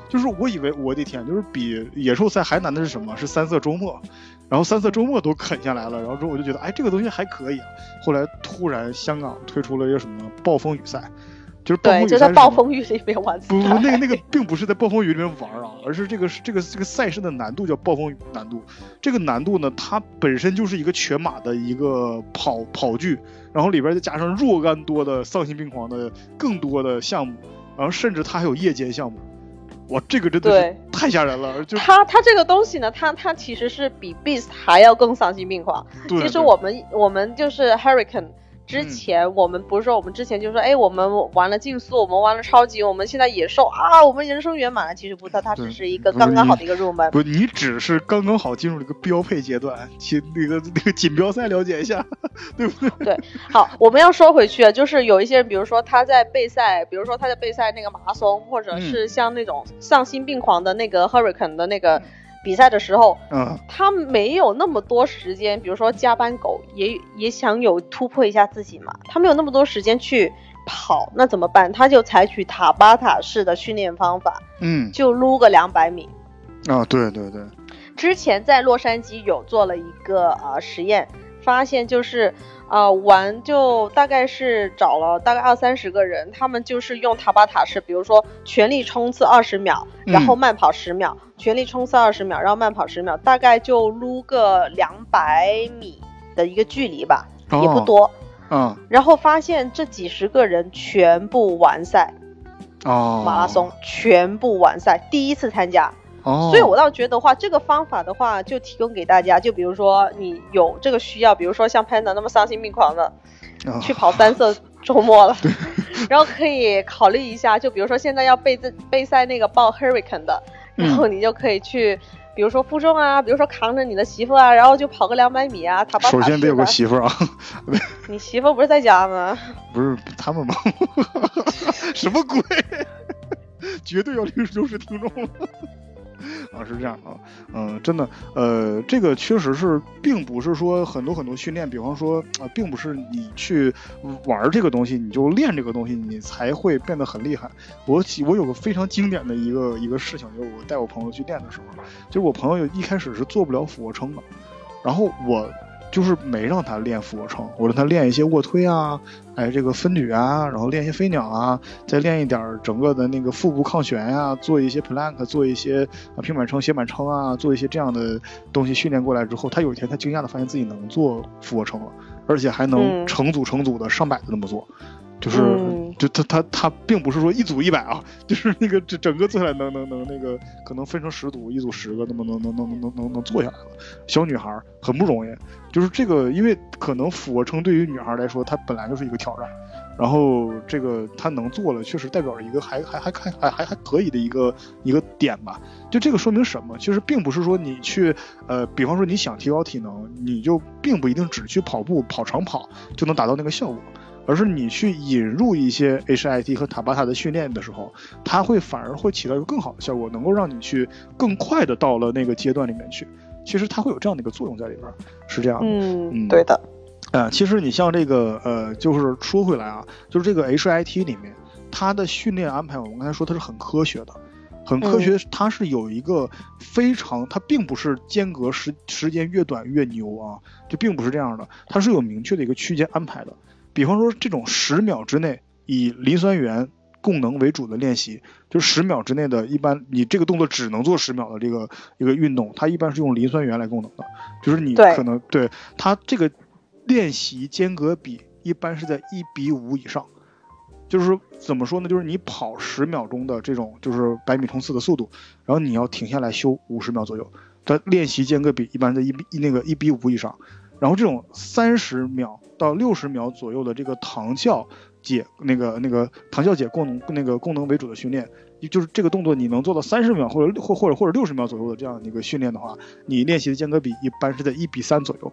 就是我以为我的天，就是比野兽赛还难的是什么？是三色周末，然后三色周末都啃下来了，然后之后我就觉得，哎，这个东西还可以。后来突然香港推出了一个什么暴风雨赛。就是对，就在暴风雨里面玩。不不，那个那个并不是在暴风雨里面玩啊，而是这个这个这个赛事的难度叫暴风雨难度。这个难度呢，它本身就是一个全马的一个跑跑剧，然后里边再加上若干多的丧心病狂的更多的项目，然后甚至它还有夜间项目。哇，这个真的是太吓人了！就它它这个东西呢，它它其实是比 Beast 还要更丧心病狂。其实我们我们就是 Hurricane。之前我们不是说，我们之前就说，哎，我们玩了竞速，我们玩了超级，我们现在野兽啊，我们人生圆满了。其实不，它它只是一个刚刚好的一个入门。不，你只是刚刚好进入了一个标配阶段，请那个那个锦标赛了解一下，对不对？对，好，我们要说回去，就是有一些人，比如说他在备赛，比如说他在备赛那个马拉松，或者是像那种丧心病狂的那个 Hurricane 的那个。比赛的时候，嗯，他没有那么多时间，比如说加班狗也也想有突破一下自己嘛，他没有那么多时间去跑，那怎么办？他就采取塔巴塔式的训练方法，嗯，就撸个两百米。啊，对对对，之前在洛杉矶有做了一个呃实验，发现就是。啊，玩就大概是找了大概二三十个人，他们就是用塔巴塔式，比如说全力冲刺二十秒，然后慢跑十秒，全力冲刺二十秒，然后慢跑十秒，大概就撸个两百米的一个距离吧，也不多。嗯。然后发现这几十个人全部完赛，哦，马拉松全部完赛，第一次参加。哦所以，我倒觉得话，这个方法的话，就提供给大家。就比如说，你有这个需要，比如说像 Panda 那么丧心病狂的，去跑三色周末了，然后可以考虑一下。就比如说现在要备备赛那个报 Hurricane 的，然后你就可以去，比如说负重啊，比如说扛着你的媳妇啊，然后就跑个两百米啊。他首先得有个媳妇啊。你媳妇不是在家吗？不是他们吗？什么鬼？绝对要六六十听众了。啊，是这样啊，嗯，真的，呃，这个确实是，并不是说很多很多训练，比方说啊，并不是你去玩这个东西，你就练这个东西，你才会变得很厉害。我我有个非常经典的一个一个事情，就是我带我朋友去练的时候，就是我朋友一开始是做不了俯卧撑的，然后我。就是没让他练俯卧撑，我让他练一些卧推啊，哎，这个分举啊，然后练一些飞鸟啊，再练一点整个的那个腹部抗旋呀，做一些 plank，做一些啊平板撑、斜板撑啊，做一些这样的东西训练过来之后，他有一天他惊讶的发现自己能做俯卧撑了，而且还能成组成组的上百的那么做。就是，就他他他并不是说一组一百啊，就是那个整整个做下来能能能那个可能分成十组，一组十个，那么能能能能能能能做下来了。小女孩很不容易，就是这个，因为可能俯卧撑对于女孩来说，它本来就是一个挑战，然后这个她能做了，确实代表着一个还还还还还还还可以的一个一个点吧。就这个说明什么？其实并不是说你去呃，比方说你想提高体能，你就并不一定只去跑步跑长跑就能达到那个效果。而是你去引入一些 HIT 和塔巴塔的训练的时候，它会反而会起到一个更好的效果，能够让你去更快的到了那个阶段里面去。其实它会有这样的一个作用在里边，是这样的。嗯，对的。啊，其实你像这个，呃，就是说回来啊，就是这个 HIT 里面，它的训练安排，我们刚才说它是很科学的，很科学，它是有一个非常，它并不是间隔时时间越短越牛啊，就并不是这样的，它是有明确的一个区间安排的。比方说这种十秒之内以磷酸原供能为主的练习，就十秒之内的一般，你这个动作只能做十秒的这个一个运动，它一般是用磷酸原来供能的，就是你可能对它这个。练习间隔比一般是在一比五以上，就是怎么说呢？就是你跑十秒钟的这种就是百米冲刺的速度，然后你要停下来休五十秒左右，它练习间隔比一般在一比那个一比五以上。然后这种三十秒到六十秒左右的这个糖酵解那个那个糖酵解功能那个功能为主的训练，就是这个动作你能做到三十秒或者或或者或者六十秒左右的这样一个训练的话，你练习的间隔比一般是在一比三左右。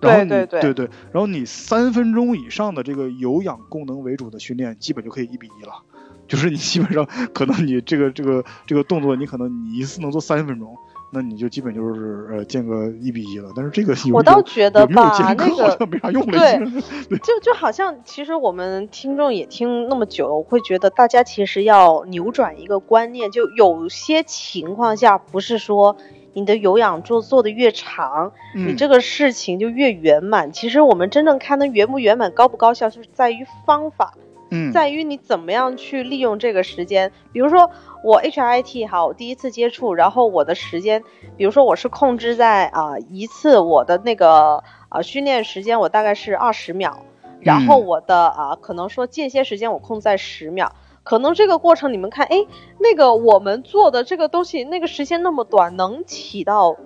然后你对对，然后你三分钟以上的这个有氧功能为主的训练，基本就可以一比一了，就是你基本上可能你这个这个这个动作，你可能你一次能做三分钟，那你就基本就是呃间隔一比一了。但是这个我倒觉得吧，那 个没啥用了。对，就就好像其实我们听众也听那么久了，我会觉得大家其实要扭转一个观念，就有些情况下不是说。你的有氧做做的越长，你这个事情就越圆满。其实我们真正看的圆不圆满、高不高效，就是在于方法，嗯，在于你怎么样去利用这个时间。比如说我 HIT 哈，我第一次接触，然后我的时间，比如说我是控制在啊一次我的那个啊训练时间，我大概是二十秒，然后我的啊可能说间歇时间我控制在十秒。可能这个过程你们看，哎，那个我们做的这个东西，那个时间那么短，能起到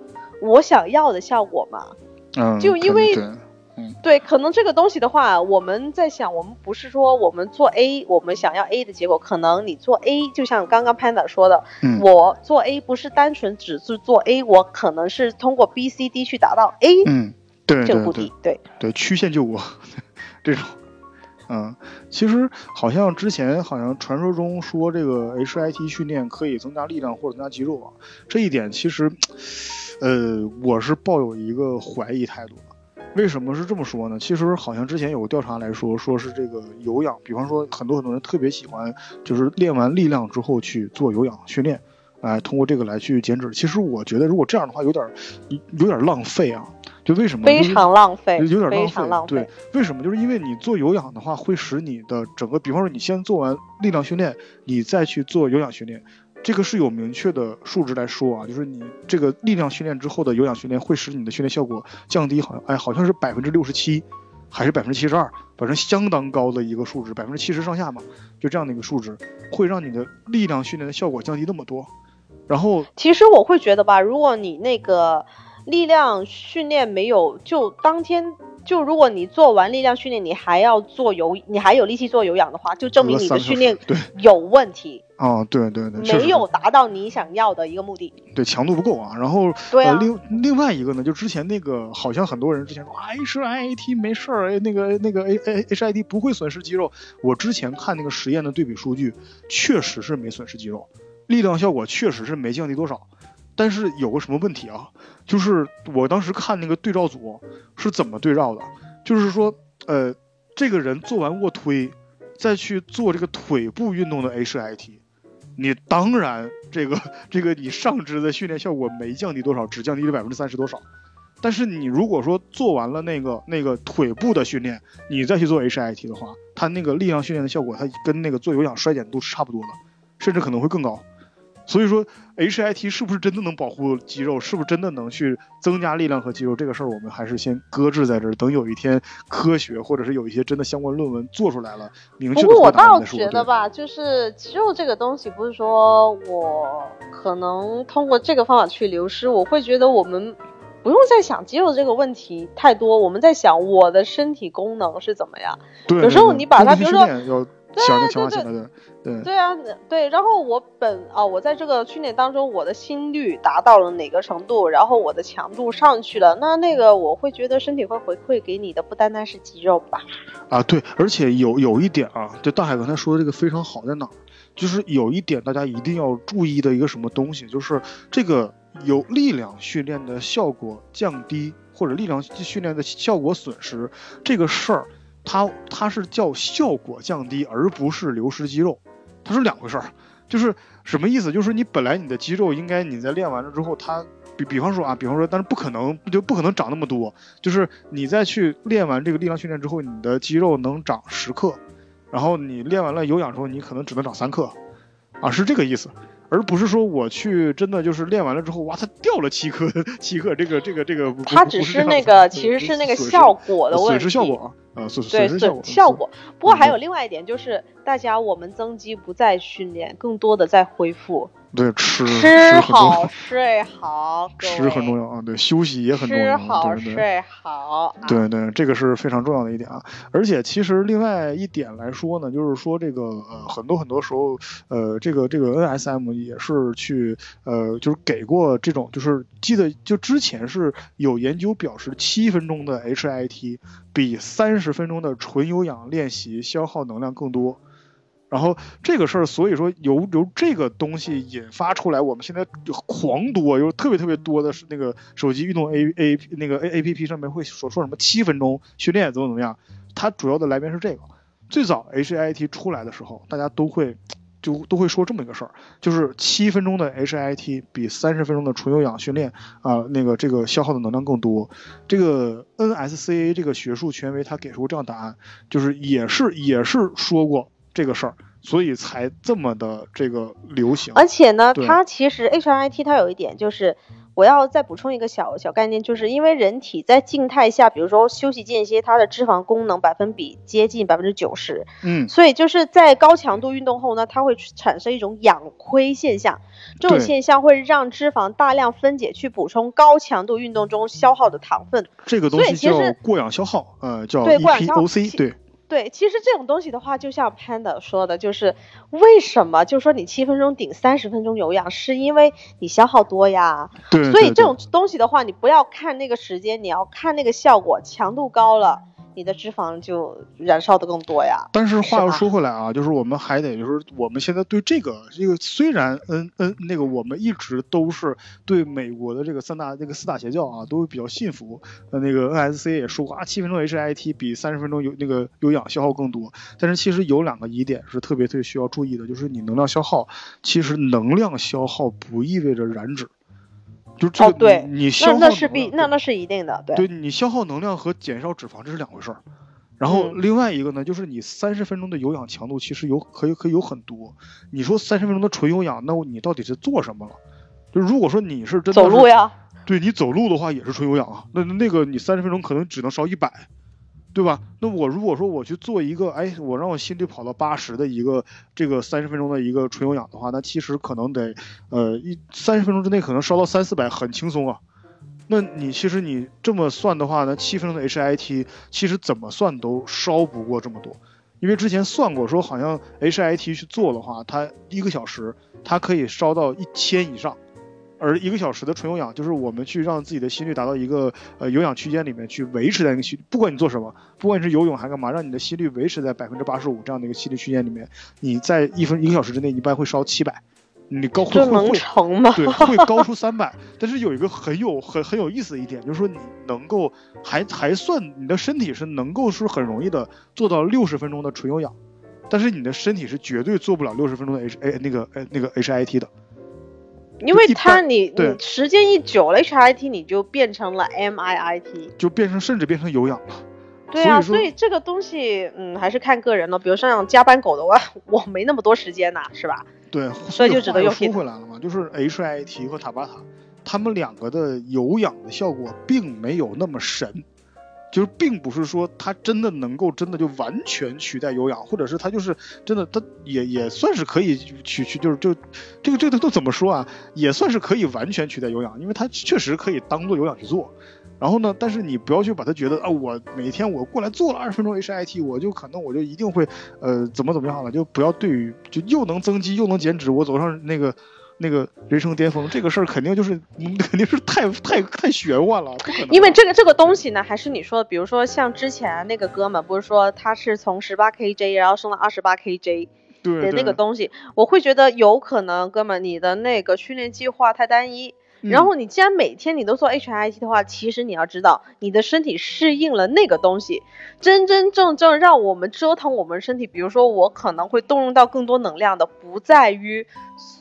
我想要的效果吗？嗯，就因为，嗯，对，可能这个东西的话，我们在想，我们不是说我们做 A，我们想要 A 的结果，可能你做 A，就像刚刚 Panda 说的，我做 A 不是单纯只是做 A，我可能是通过 B、C、D 去达到 A，嗯，对，这个目的，对，对，曲线救国 这种。嗯，其实好像之前好像传说中说这个 HIT 训练可以增加力量或者增加肌肉啊，这一点其实，呃，我是抱有一个怀疑态度的。为什么是这么说呢？其实好像之前有个调查来说，说是这个有氧，比方说很多很多人特别喜欢，就是练完力量之后去做有氧训练，哎，通过这个来去减脂。其实我觉得如果这样的话，有点有点浪费啊。就为什么非常浪费，有点浪费。对，为什么？就是因为你做有氧的话，会使你的整个，比方说你先做完力量训练，你再去做有氧训练，这个是有明确的数值来说啊，就是你这个力量训练之后的有氧训练会使你的训练效果降低，好像哎好像是百分之六十七，还是百分之七十二，反正相当高的一个数值，百分之七十上下嘛，就这样的一个数值，会让你的力量训练的效果降低那么多。然后，其实我会觉得吧，如果你那个。力量训练没有，就当天就如果你做完力量训练，你还要做有，你还有力气做有氧的话，就证明你的训练有问题。哦，对对对，没有达到你想要的一个目的。对，强度不够啊。然后，对啊。另另外一个呢，就之前那个，好像很多人之前说，H I T 没事儿，那个那个 A A H I T 不会损失肌肉。我之前看那个实验的对比数据，确实是没损失肌肉，力量效果确实是没降低多少。但是有个什么问题啊？就是我当时看那个对照组是怎么对照的，就是说，呃，这个人做完卧推，再去做这个腿部运动的 HIT，你当然这个这个你上肢的训练效果没降低多少，只降低了百分之三十多少。但是你如果说做完了那个那个腿部的训练，你再去做 HIT 的话，它那个力量训练的效果，它跟那个做有氧衰减度是差不多的，甚至可能会更高。所以说，HIT 是不是真的能保护肌肉？是不是真的能去增加力量和肌肉？这个事儿我们还是先搁置在这儿，等有一天科学或者是有一些真的相关论文做出来了，明确的不过我倒觉得吧，就是肌肉这个东西，不是说我可能通过这个方法去流失，我会觉得我们不用再想肌肉这个问题太多，我们在想我的身体功能是怎么样。对，有时候你把它，比如说。强强化起来的。对对啊，对。然后我本啊，我在这个训练当中，我的心率达到了哪个程度，然后我的强度上去了，那那个我会觉得身体会回馈给你的，不单单是肌肉吧？啊，对，而且有有一点啊，就大海刚才说的这个非常好在哪？就是有一点大家一定要注意的一个什么东西，就是这个有力量训练的效果降低，或者力量训练的效果损失这个事儿，它它是叫效果降低，而不是流失肌肉，它是两回事儿。就是什么意思？就是你本来你的肌肉应该你在练完了之后，它比比方说啊，比方说，但是不可能就不可能长那么多。就是你再去练完这个力量训练之后，你的肌肉能长十克。然后你练完了有氧之后，你可能只能长三克，啊，是这个意思，而不是说我去真的就是练完了之后，哇，它掉了七克，七克，这个这个这个，它只是那个其实是那个效果的问题，损失效果啊，呃，损对损效果。不过还有另外一点就是，大家我们增肌不再训练，更多的在恢复。对，吃吃好睡好，吃很重要啊。对，休息也很重要。吃好睡好。对对，这个是非常重要的一点啊。而且其实另外一点来说呢，就是说这个呃很多很多时候呃这个这个 NSM 也是去呃就是给过这种就是记得就之前是有研究表示七分钟的 HIT 比三十分钟的纯有氧练习消耗能量更多。然后这个事儿，所以说由由这个东西引发出来，我们现在狂多，有特别特别多的是那个手机运动 A A 那个 A A P P 上面会所说什么七分钟训练怎么怎么样，它主要的来源是这个。最早 H I T 出来的时候，大家都会就都会说这么一个事儿，就是七分钟的 H I T 比三十分钟的纯有氧训练啊，那个这个消耗的能量更多。这个 N S C A 这个学术权威他给出这样答案，就是也是也是说过。这个事儿，所以才这么的这个流行。而且呢，它其实 H I T 它有一点就是，我要再补充一个小小概念，就是因为人体在静态下，比如说休息间歇，它的脂肪功能百分比接近百分之九十，嗯，所以就是在高强度运动后呢，它会产生一种氧亏现象，这种现象会让脂肪大量分解去补充高强度运动中消耗的糖分。这个东西叫过氧消耗，呃，叫 E P O C，对。对，其实这种东西的话，就像 Panda 说的，就是为什么，就是说你七分钟顶三十分钟有氧，是因为你消耗多呀。对。所以这种东西的话，你不要看那个时间，你要看那个效果，强度高了。你的脂肪就燃烧的更多呀。但是话又说回来啊，就是我们还得就是我们现在对这个这个虽然嗯嗯那个我们一直都是对美国的这个三大那个四大邪教啊都比较信服。呃那个 NSC 也说过啊，七分钟 HIT 比三十分钟有那个有氧消耗更多。但是其实有两个疑点是特别特别需要注意的，就是你能量消耗，其实能量消耗不意味着燃脂。就这个，你消耗那那是必那那是一定的，对，对你消耗能量和减少脂肪这是两回事儿。然后另外一个呢，就是你三十分钟的有氧强度其实有可以可以有很多。你说三十分钟的纯有氧，那你到底是做什么了？就如果说你是真的走路呀，对你走路的话也是纯有氧啊。那那个你三十分钟可能只能烧一百。对吧？那我如果说我去做一个，哎，我让我心率跑到八十的一个这个三十分钟的一个纯有氧的话，那其实可能得，呃，一三十分钟之内可能烧到三四百，很轻松啊。那你其实你这么算的话，那七分钟的 HIT 其实怎么算都烧不过这么多，因为之前算过说好像 HIT 去做的话，它一个小时它可以烧到一千以上。而一个小时的纯有氧，就是我们去让自己的心率达到一个呃有氧区间里面去维持在那个心，不管你做什么，不管你是游泳还干嘛，让你的心率维持在百分之八十五这样的一个心率区间里面，你在一分一个小时之内一般会烧七百，你高会会会对会高出三百。但是有一个很有很很有意思的一点，就是说你能够还还算你的身体是能够是很容易的做到六十分钟的纯有氧，但是你的身体是绝对做不了六十分钟的 H A 那个呃那个 H I T 的。因为它你你时间一久了，H I T 你就变成了 M I I T，就变成甚至变成有氧了。对啊，所以这个东西嗯还是看个人了。比如像加班狗的话，我没那么多时间呐，是吧？对，所以就只能又。说回来了嘛，就是 H I T 和塔巴塔，他们两个的有氧的效果并没有那么神。就是并不是说它真的能够真的就完全取代有氧，或者是它就是真的，它也也算是可以取取，就是就这个这个都怎么说啊？也算是可以完全取代有氧，因为它确实可以当做有氧去做。然后呢，但是你不要去把它觉得啊，我每天我过来做了二十分钟 HIT，我就可能我就一定会呃怎么怎么样了，就不要对于就又能增肌又能减脂，我走上那个。那个人生巅峰这个事儿肯定就是肯定是太太太玄幻了，因为这个这个东西呢，还是你说的，比如说像之前那个哥们，不是说他是从十八 KJ 然后升到二十八 KJ 对那个东西，我会觉得有可能，哥们你的那个训练计划太单一。然后你既然每天你都做 HIT 的话，其实你要知道，你的身体适应了那个东西，真真正正让我们折腾我们身体，比如说我可能会动用到更多能量的，不在于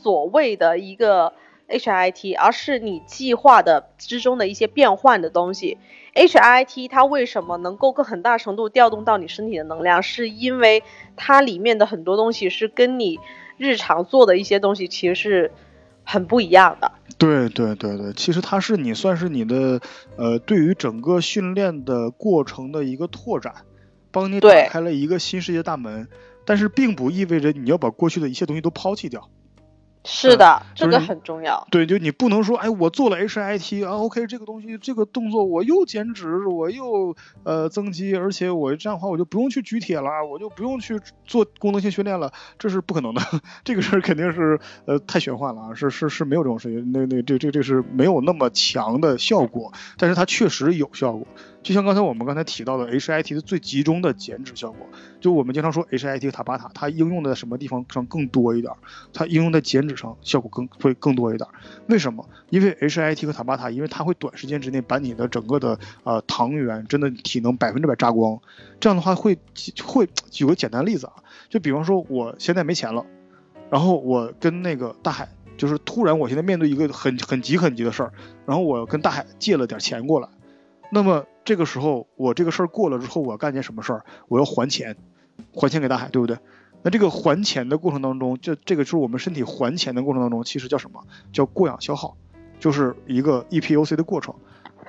所谓的一个 HIT，而是你计划的之中的一些变换的东西。HIT 它为什么能够更很大程度调动到你身体的能量，是因为它里面的很多东西是跟你日常做的一些东西其实是很不一样的。对对对对，其实它是你算是你的，呃，对于整个训练的过程的一个拓展，帮你打开了一个新世界大门，但是并不意味着你要把过去的一切东西都抛弃掉。是的，这个很重要。对，就你不能说，哎，我做了 HIT 啊，OK，这个东西，这个动作我又减脂，我又呃增肌，而且我这样的话，我就不用去举铁了，我就不用去做功能性训练了，这是不可能的。这个事儿肯定是呃太玄幻了啊，是是是没有这种事情，那那这这这是没有那么强的效果，但是它确实有效果。就像刚才我们刚才提到的 HIT 的最集中的减脂效果，就我们经常说 HIT 和塔巴塔，它应用在什么地方上更多一点？它应用在减脂上效果更会更多一点。为什么？因为 HIT 和塔巴塔，因为它会短时间之内把你的整个的呃糖原真的体能百分之百榨光。这样的话会会举个简单例子啊，就比方说我现在没钱了，然后我跟那个大海，就是突然我现在面对一个很很急很急的事儿，然后我跟大海借了点钱过来，那么。这个时候，我这个事儿过了之后，我要干件什么事儿？我要还钱，还钱给大海，对不对？那这个还钱的过程当中，就这个就是我们身体还钱的过程当中，其实叫什么？叫过氧消耗，就是一个 EPOC 的过程。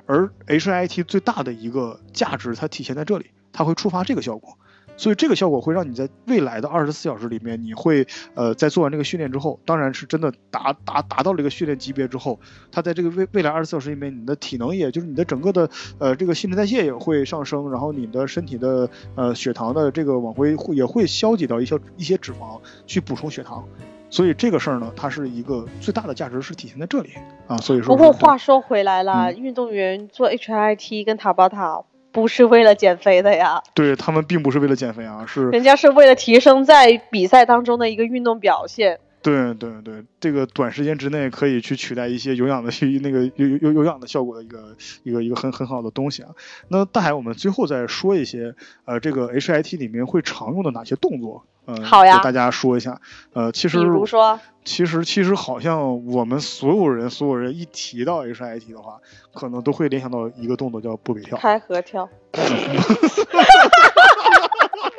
而 HIT 最大的一个价值，它体现在这里，它会触发这个效果。所以这个效果会让你在未来的二十四小时里面，你会呃在做完这个训练之后，当然是真的达达达到了一个训练级别之后，它在这个未未来二十四小时里面，你的体能也就是你的整个的呃这个新陈代谢也会上升，然后你的身体的呃血糖的这个往回会也会消解掉一些一些脂肪去补充血糖，所以这个事儿呢，它是一个最大的价值是体现在这里啊。所以说，不过话说回来了，运动员做 HIT 跟塔巴塔。不是为了减肥的呀，对他们并不是为了减肥啊，是人家是为了提升在比赛当中的一个运动表现。对对对，这个短时间之内可以去取代一些有氧的 那个有有有氧的效果的一个一个一个很很好的东西啊。那大海，我们最后再说一些呃，这个 HIT 里面会常用的哪些动作？呃，好呀，给大家说一下。呃，其实比如说，其实其实好像我们所有人所有人一提到 HIT 的话，可能都会联想到一个动作叫波比跳，开合跳。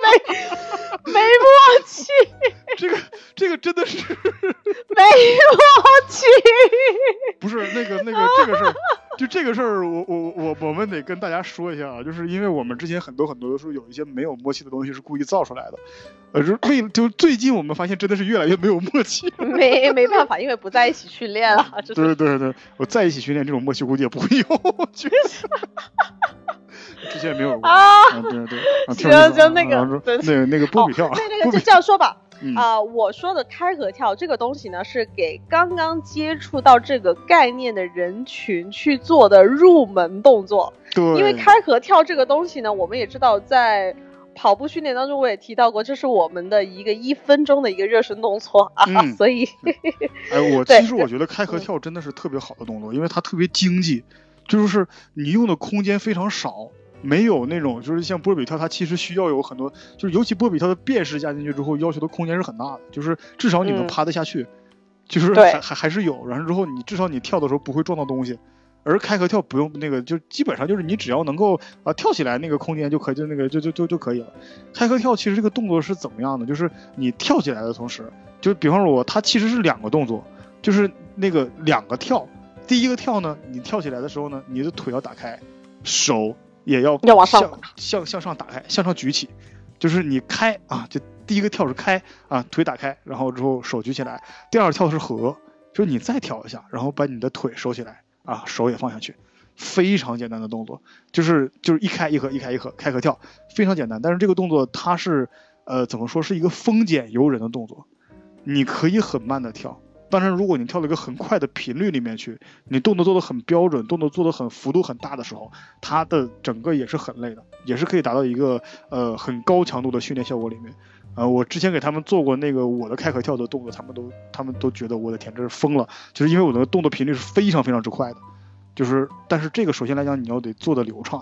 没没默契，这个这个真的是 没默契。不是那个那个这个事儿，就这个事儿，我我我我们得跟大家说一下啊，就是因为我们之前很多很多的时候有一些没有默契的东西是故意造出来的，呃，就为就最近我们发现真的是越来越没有默契。没没办法，因为不在一起训练了。对对对，我在一起训练，这种默契估计也不会有，我觉得。之前没有啊，对对，行行，那个那个那个波比跳，对那个 就这样说吧。啊，我说的开合跳这个东西呢，是给刚刚接触到这个概念的人群去做的入门动作。对，因为开合跳这个东西呢，我们也知道，在跑步训练当中我也提到过，这是我们的一个一分钟的一个热身动作啊。所以，哎，我其实我觉得开合跳真的是特别好的动作，因为它特别经济，就是你用的空间非常少。没有那种，就是像波比跳，它其实需要有很多，就是尤其波比跳的变式加进去之后，要求的空间是很大的，就是至少你能趴得下去，就是还还还是有，然后之后你至少你跳的时候不会撞到东西，而开合跳不用那个，就基本上就是你只要能够啊跳起来那个空间就可就那个就就就就可以了。开合跳其实这个动作是怎么样的？就是你跳起来的同时，就比方说我，它其实是两个动作，就是那个两个跳，第一个跳呢，你跳起来的时候呢，你的腿要打开，手。也要要往上向向向上打开，向上举起，就是你开啊，就第一个跳是开啊，腿打开，然后之后手举起来，第二跳是合，就是你再跳一下，然后把你的腿收起来啊，手也放下去，非常简单的动作，就是就是一开一合，一开一合，开合跳，非常简单，但是这个动作它是呃怎么说是一个丰俭由人的动作，你可以很慢的跳。但是如果你跳到一个很快的频率里面去，你动作做的很标准，动作做的很幅度很大的时候，它的整个也是很累的，也是可以达到一个呃很高强度的训练效果里面。呃，我之前给他们做过那个我的开合跳的动作，他们都他们都觉得我的天，这是疯了，就是因为我的动作频率是非常非常之快的，就是但是这个首先来讲你要得做的流畅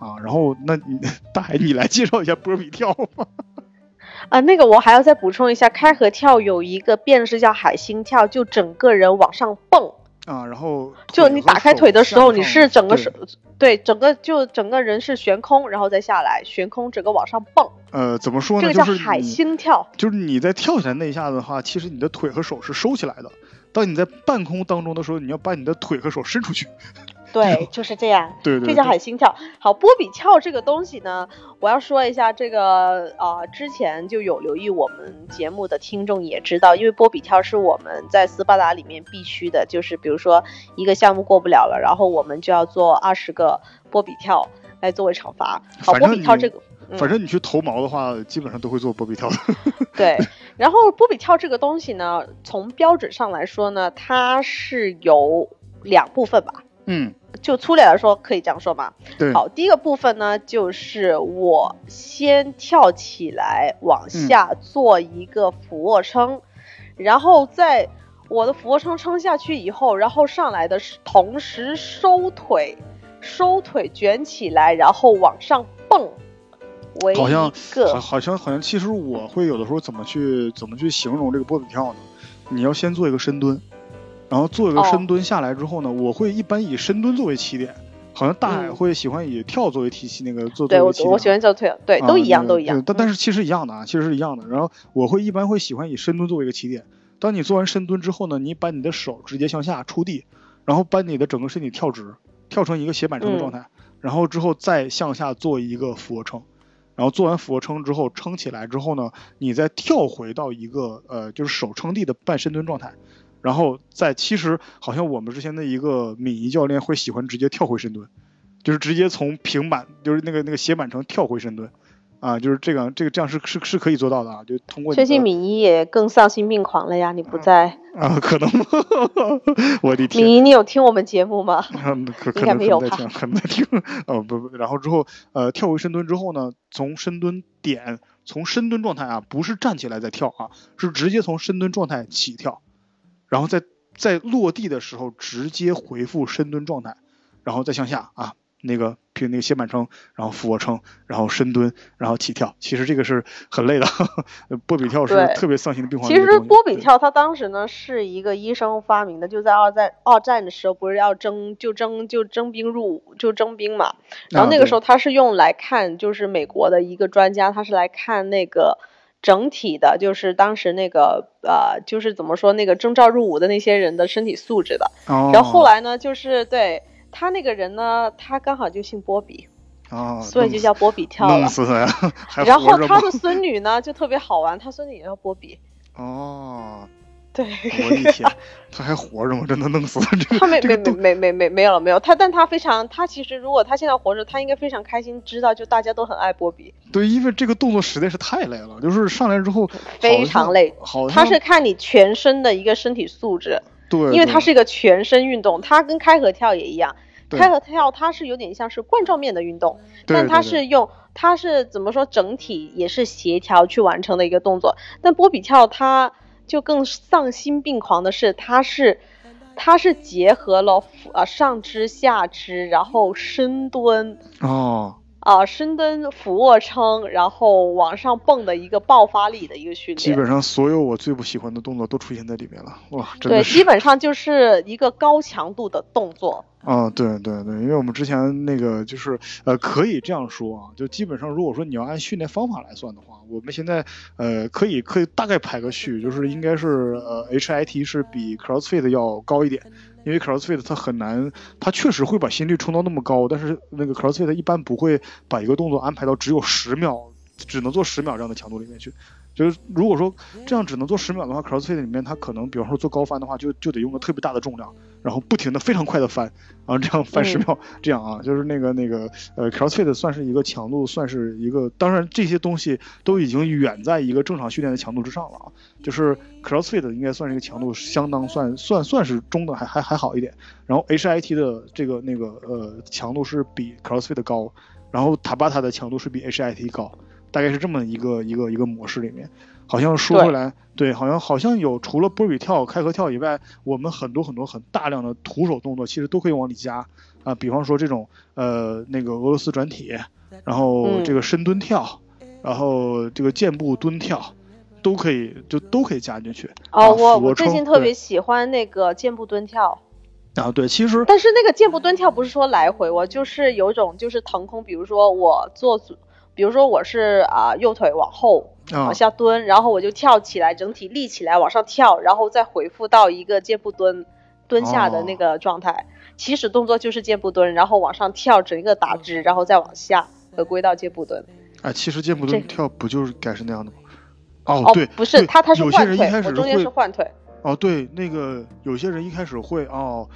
啊，然后那你 大海你来介绍一下波比跳吧。啊，那个我还要再补充一下，开合跳有一个变式叫海星跳，就整个人往上蹦啊，然后就你打开腿的时候，你是整个手对整个就整个人是悬空，然后再下来悬空，整个往上蹦。呃，怎么说呢？这个叫海星跳，就是你在跳起来那一下子的话，其实你的腿和手是收起来的。当你在半空当中的时候，你要把你的腿和手伸出去。对，就是这样。对对，这叫海心跳。好，波比跳这个东西呢，我要说一下，这个啊，之前就有留意我们节目的听众也知道，因为波比跳是我们在斯巴达里面必须的，就是比如说一个项目过不了了，然后我们就要做二十个波比跳来作为惩罚。好，波比跳这个，反正你去投毛的话，基本上都会做波比跳的。对，然后波比跳这个东西呢，从标准上来说呢，它是有两部分吧。嗯，就粗略来说，可以这样说吗？对。好，第一个部分呢，就是我先跳起来，往下做一个俯卧撑，然后在我的俯卧撑撑下去以后，然后上来的同时收腿，收腿卷起来，然后往上蹦。为好像好，好像好像，其实我会有的时候怎么去怎么去形容这个波比跳呢？你要先做一个深蹲。然后做一个深蹲下来之后呢，我会一般以深蹲作为起点，好像大海会喜欢以跳作为提起那个做对我我喜欢做跳，对，都一样都一样。但但是其实一样的啊，其实是一样的。然后我会一般会喜欢以深蹲作为一个起点。当你做完深蹲之后呢，你把你的手直接向下触地，然后把你的整个身体跳直，跳成一个斜板撑的状态，然后之后再向下做一个俯卧撑，然后做完俯卧撑之后撑起来之后呢，你再跳回到一个呃就是手撑地的半深蹲状态。然后在其实好像我们之前的一个敏仪教练会喜欢直接跳回深蹲，就是直接从平板就是那个那个斜板层跳回深蹲，啊，就是这个这个这样是是是可以做到的啊，就通过。最近敏仪也更丧心病狂了呀，你不在啊？可能吗？我的天！敏仪，你有听我们节目吗？可可能没有听，可能在听。哦不不，然后之后呃跳回深蹲之后呢，从深蹲点从深蹲状态啊，不是站起来再跳啊，是直接从深蹲状态起跳。然后在在落地的时候直接回复深蹲状态，然后再向下啊，那个凭那个斜板撑，然后俯卧撑，然后深蹲，然后起跳。其实这个是很累的，波比跳是特别丧心的病狂。其实波比跳它当时呢是一个医生发明的，就在二战二战的时候不是要征就征就征兵入伍就征兵嘛，然后那个时候他是用来看，就是美国的一个专家，他是来看那个。整体的，就是当时那个呃，就是怎么说那个征召入伍的那些人的身体素质的。哦。然后后来呢，就是对他那个人呢，他刚好就姓波比。哦。所以就叫波比跳了。弄死他呀！然后他的孙女呢，就特别好玩，他孙女也叫波比。哦。对，我的天，他还活着吗？真的弄死了 这个。他没没没没没没没有了没有他，但他非常，他其实如果他现在活着，他应该非常开心，知道就大家都很爱波比。对，因为这个动作实在是太累了，就是上来之后非常累。好，他是看你全身的一个身体素质。对。因为它是一个全身运动，它跟开合跳也一样。开合跳它是有点像是冠状面的运动，但它是用它是怎么说整体也是协调去完成的一个动作，但波比跳它。就更丧心病狂的是，它是，它是结合了啊上肢下肢，然后深蹲哦。啊，深蹲、俯卧撑，然后往上蹦的一个爆发力的一个训练，基本上所有我最不喜欢的动作都出现在里面了，哇，真的对，基本上就是一个高强度的动作。啊，对对对，因为我们之前那个就是呃，可以这样说啊，就基本上如果说你要按训练方法来算的话，我们现在呃可以可以大概排个序，就是应该是呃 HIT 是比 CrossFit 要高一点。因为 CrossFit 它很难，它确实会把心率冲到那么高，但是那个 CrossFit 一般不会把一个动作安排到只有十秒，只能做十秒这样的强度里面去。就是如果说这样只能做十秒的话，CrossFit 里面它可能，比方说做高翻的话，就就得用个特别大的重量，然后不停的非常快的翻，然后这样翻十秒，这样啊，就是那个那个呃，CrossFit 算是一个强度，算是一个，当然这些东西都已经远在一个正常训练的强度之上了啊。就是 CrossFit 应该算是一个强度相当算算算是中等，还还还好一点。然后 HIT 的这个那个呃强度是比 CrossFit 高，然后塔巴塔的强度是比 HIT 高。大概是这么一个一个一个模式里面，好像说回来，对，好像好像有除了波比跳、开合跳以外，我们很多很多很大量的徒手动作其实都可以往里加啊，比方说这种呃那个俄罗斯转体，然后这个深蹲跳，然后这个箭步蹲跳，都可以就都可以加进去。哦，我我最近特别喜欢那个箭步蹲跳。啊，对，其实但是那个箭步蹲跳不是说来回，我就是有种就是腾空，比如说我做。比如说我是啊右腿往后往下蹲，然后我就跳起来，整体立起来往上跳，然后再回复到一个箭步蹲蹲下的那个状态。起始动作就是箭步蹲，然后往上跳，整个打直，然后再往下回归到箭步蹲。哎，其实箭步蹲跳不就是该是那样的吗？哦，对，不是，他他是换腿，我中间是换腿。哦，对，那个有些人一开始会哦，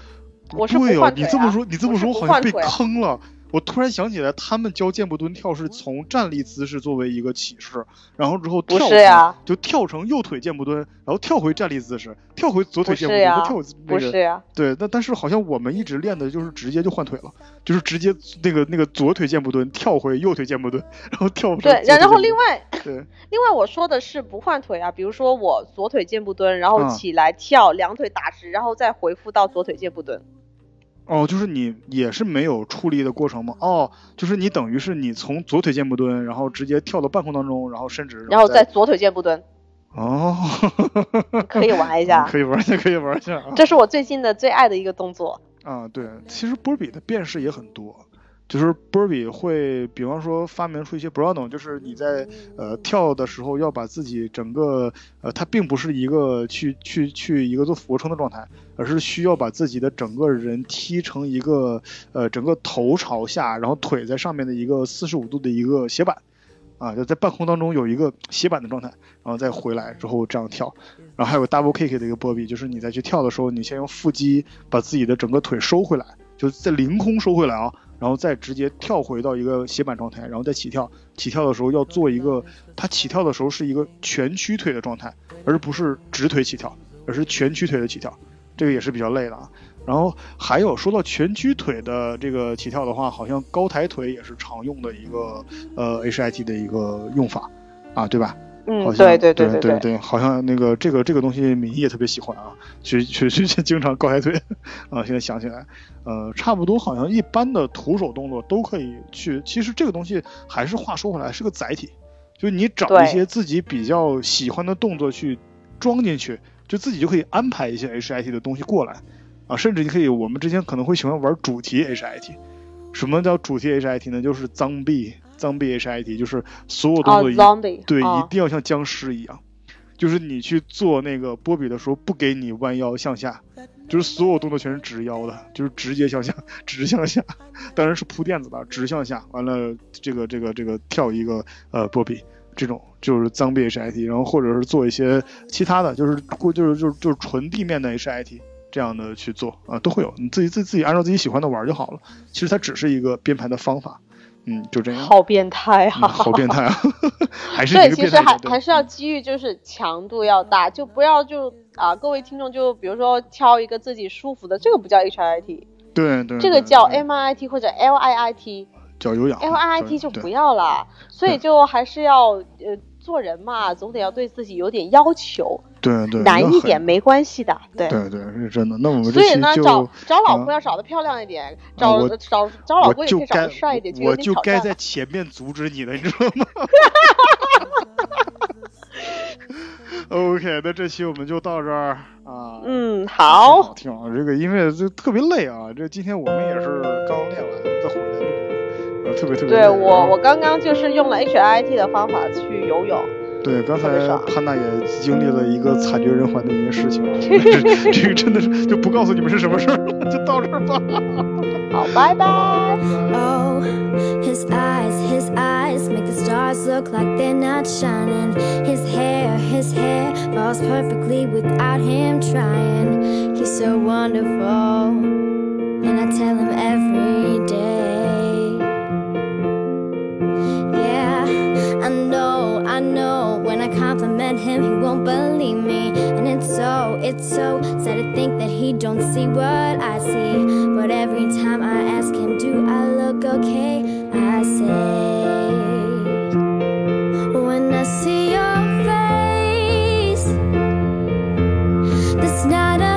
我是不换腿。你这么说，你这么说好像被坑了。我突然想起来，他们教箭步蹲跳是从站立姿势作为一个起势，然后之后跳成就跳成右腿箭步蹲，然后跳回站立姿势，跳回左腿箭步蹲，跳不是呀？对，那但是好像我们一直练的就是直接就换腿了，就是直接那个那个左腿箭步蹲跳回右腿箭步蹲，然后跳对，然后另外对，另外我说的是不换腿啊，比如说我左腿箭步蹲，然后起来跳，两腿打直，然后再回复到左腿箭步蹲。哦，就是你也是没有触力的过程吗？哦，就是你等于是你从左腿箭步蹲，然后直接跳到半空当中，然后伸直，然后再左腿箭步蹲。哦，可以玩一下，可以玩一下，可以玩一下。这是我最近的最爱的一个动作。啊，对，其实波比的变式也很多。就是波比会，比方说发明出一些 b r o n o 就是你在呃跳的时候要把自己整个呃，它并不是一个去去去一个做俯卧撑的状态，而是需要把自己的整个人踢成一个呃整个头朝下，然后腿在上面的一个四十五度的一个斜板，啊，就在半空当中有一个斜板的状态，然后再回来之后这样跳，然后还有 double kick 的一个波比，就是你在去跳的时候，你先用腹肌把自己的整个腿收回来，就在凌空收回来啊。然后再直接跳回到一个斜板状态，然后再起跳。起跳的时候要做一个，它起跳的时候是一个全屈腿的状态，而不是直腿起跳，而是全屈腿的起跳。这个也是比较累的啊。然后还有说到全屈腿的这个起跳的话，好像高抬腿也是常用的一个呃 HIT 的一个用法啊，对吧？嗯，对对对对对对，好像那个这个这个东西，敏仪也特别喜欢啊，去去去去经常高抬腿啊。现在想起来，呃，差不多好像一般的徒手动作都可以去。其实这个东西还是话说回来是个载体，就你找一些自己比较喜欢的动作去装进去，就自己就可以安排一些 HIT 的东西过来啊。甚至你可以，我们之前可能会喜欢玩主题 HIT。什么叫主题 HIT 呢？就是脏臂。脏 B H I T 就是所有动作对，一定要像僵尸一样，就是你去做那个波比的时候，不给你弯腰向下，就是所有动作全是直腰的，就是直接向下，直向下，当然是铺垫子的，直向下，完了这个这个这个跳一个呃波比，这种就是脏 B H I T，然后或者是做一些其他的，就是过就是就是就是纯地面的 HIT 这样的去做啊，都会有，你自己自自己按照自己喜欢的玩就好了，其实它只是一个编排的方法。嗯，就这样。好变态啊！好变态啊！还是对，其实还还是要机遇，就是强度要大，就不要就啊，各位听众就比如说挑一个自己舒服的，这个不叫 HIT，对对，这个叫 MIT 或者 LIIT，叫有氧，LIIT 就不要了，所以就还是要呃。做人嘛，总得要对自己有点要求。对对，难一点没关系的。对对对，是真的。那我们所以呢，找找老婆要找的漂亮一点，找找找老公也可以找的帅一点，我就该在前面阻止你了，你知道吗？OK，那这期我们就到这儿啊。嗯，好。挺好，这个因为就特别累啊。这今天我们也是刚练完再回来。特别特别对我，我刚刚就是用了 HIT 的方法去游泳，对，刚才潘娜也经历了一个惨绝人寰的一件事情，这个真的是就不告诉你们是什么事儿了，就到这儿吧。好，拜拜。Oh, his eyes, his eyes make the stars look like they're not shining. His hair, his hair falls perfectly without him trying. He's so wonderful, and I tell him every day. Know, I know. When I compliment him, he won't believe me, and it's so, it's so sad to think that he don't see what I see. But every time I ask him, do I look okay? I say, when I see your face, that's not a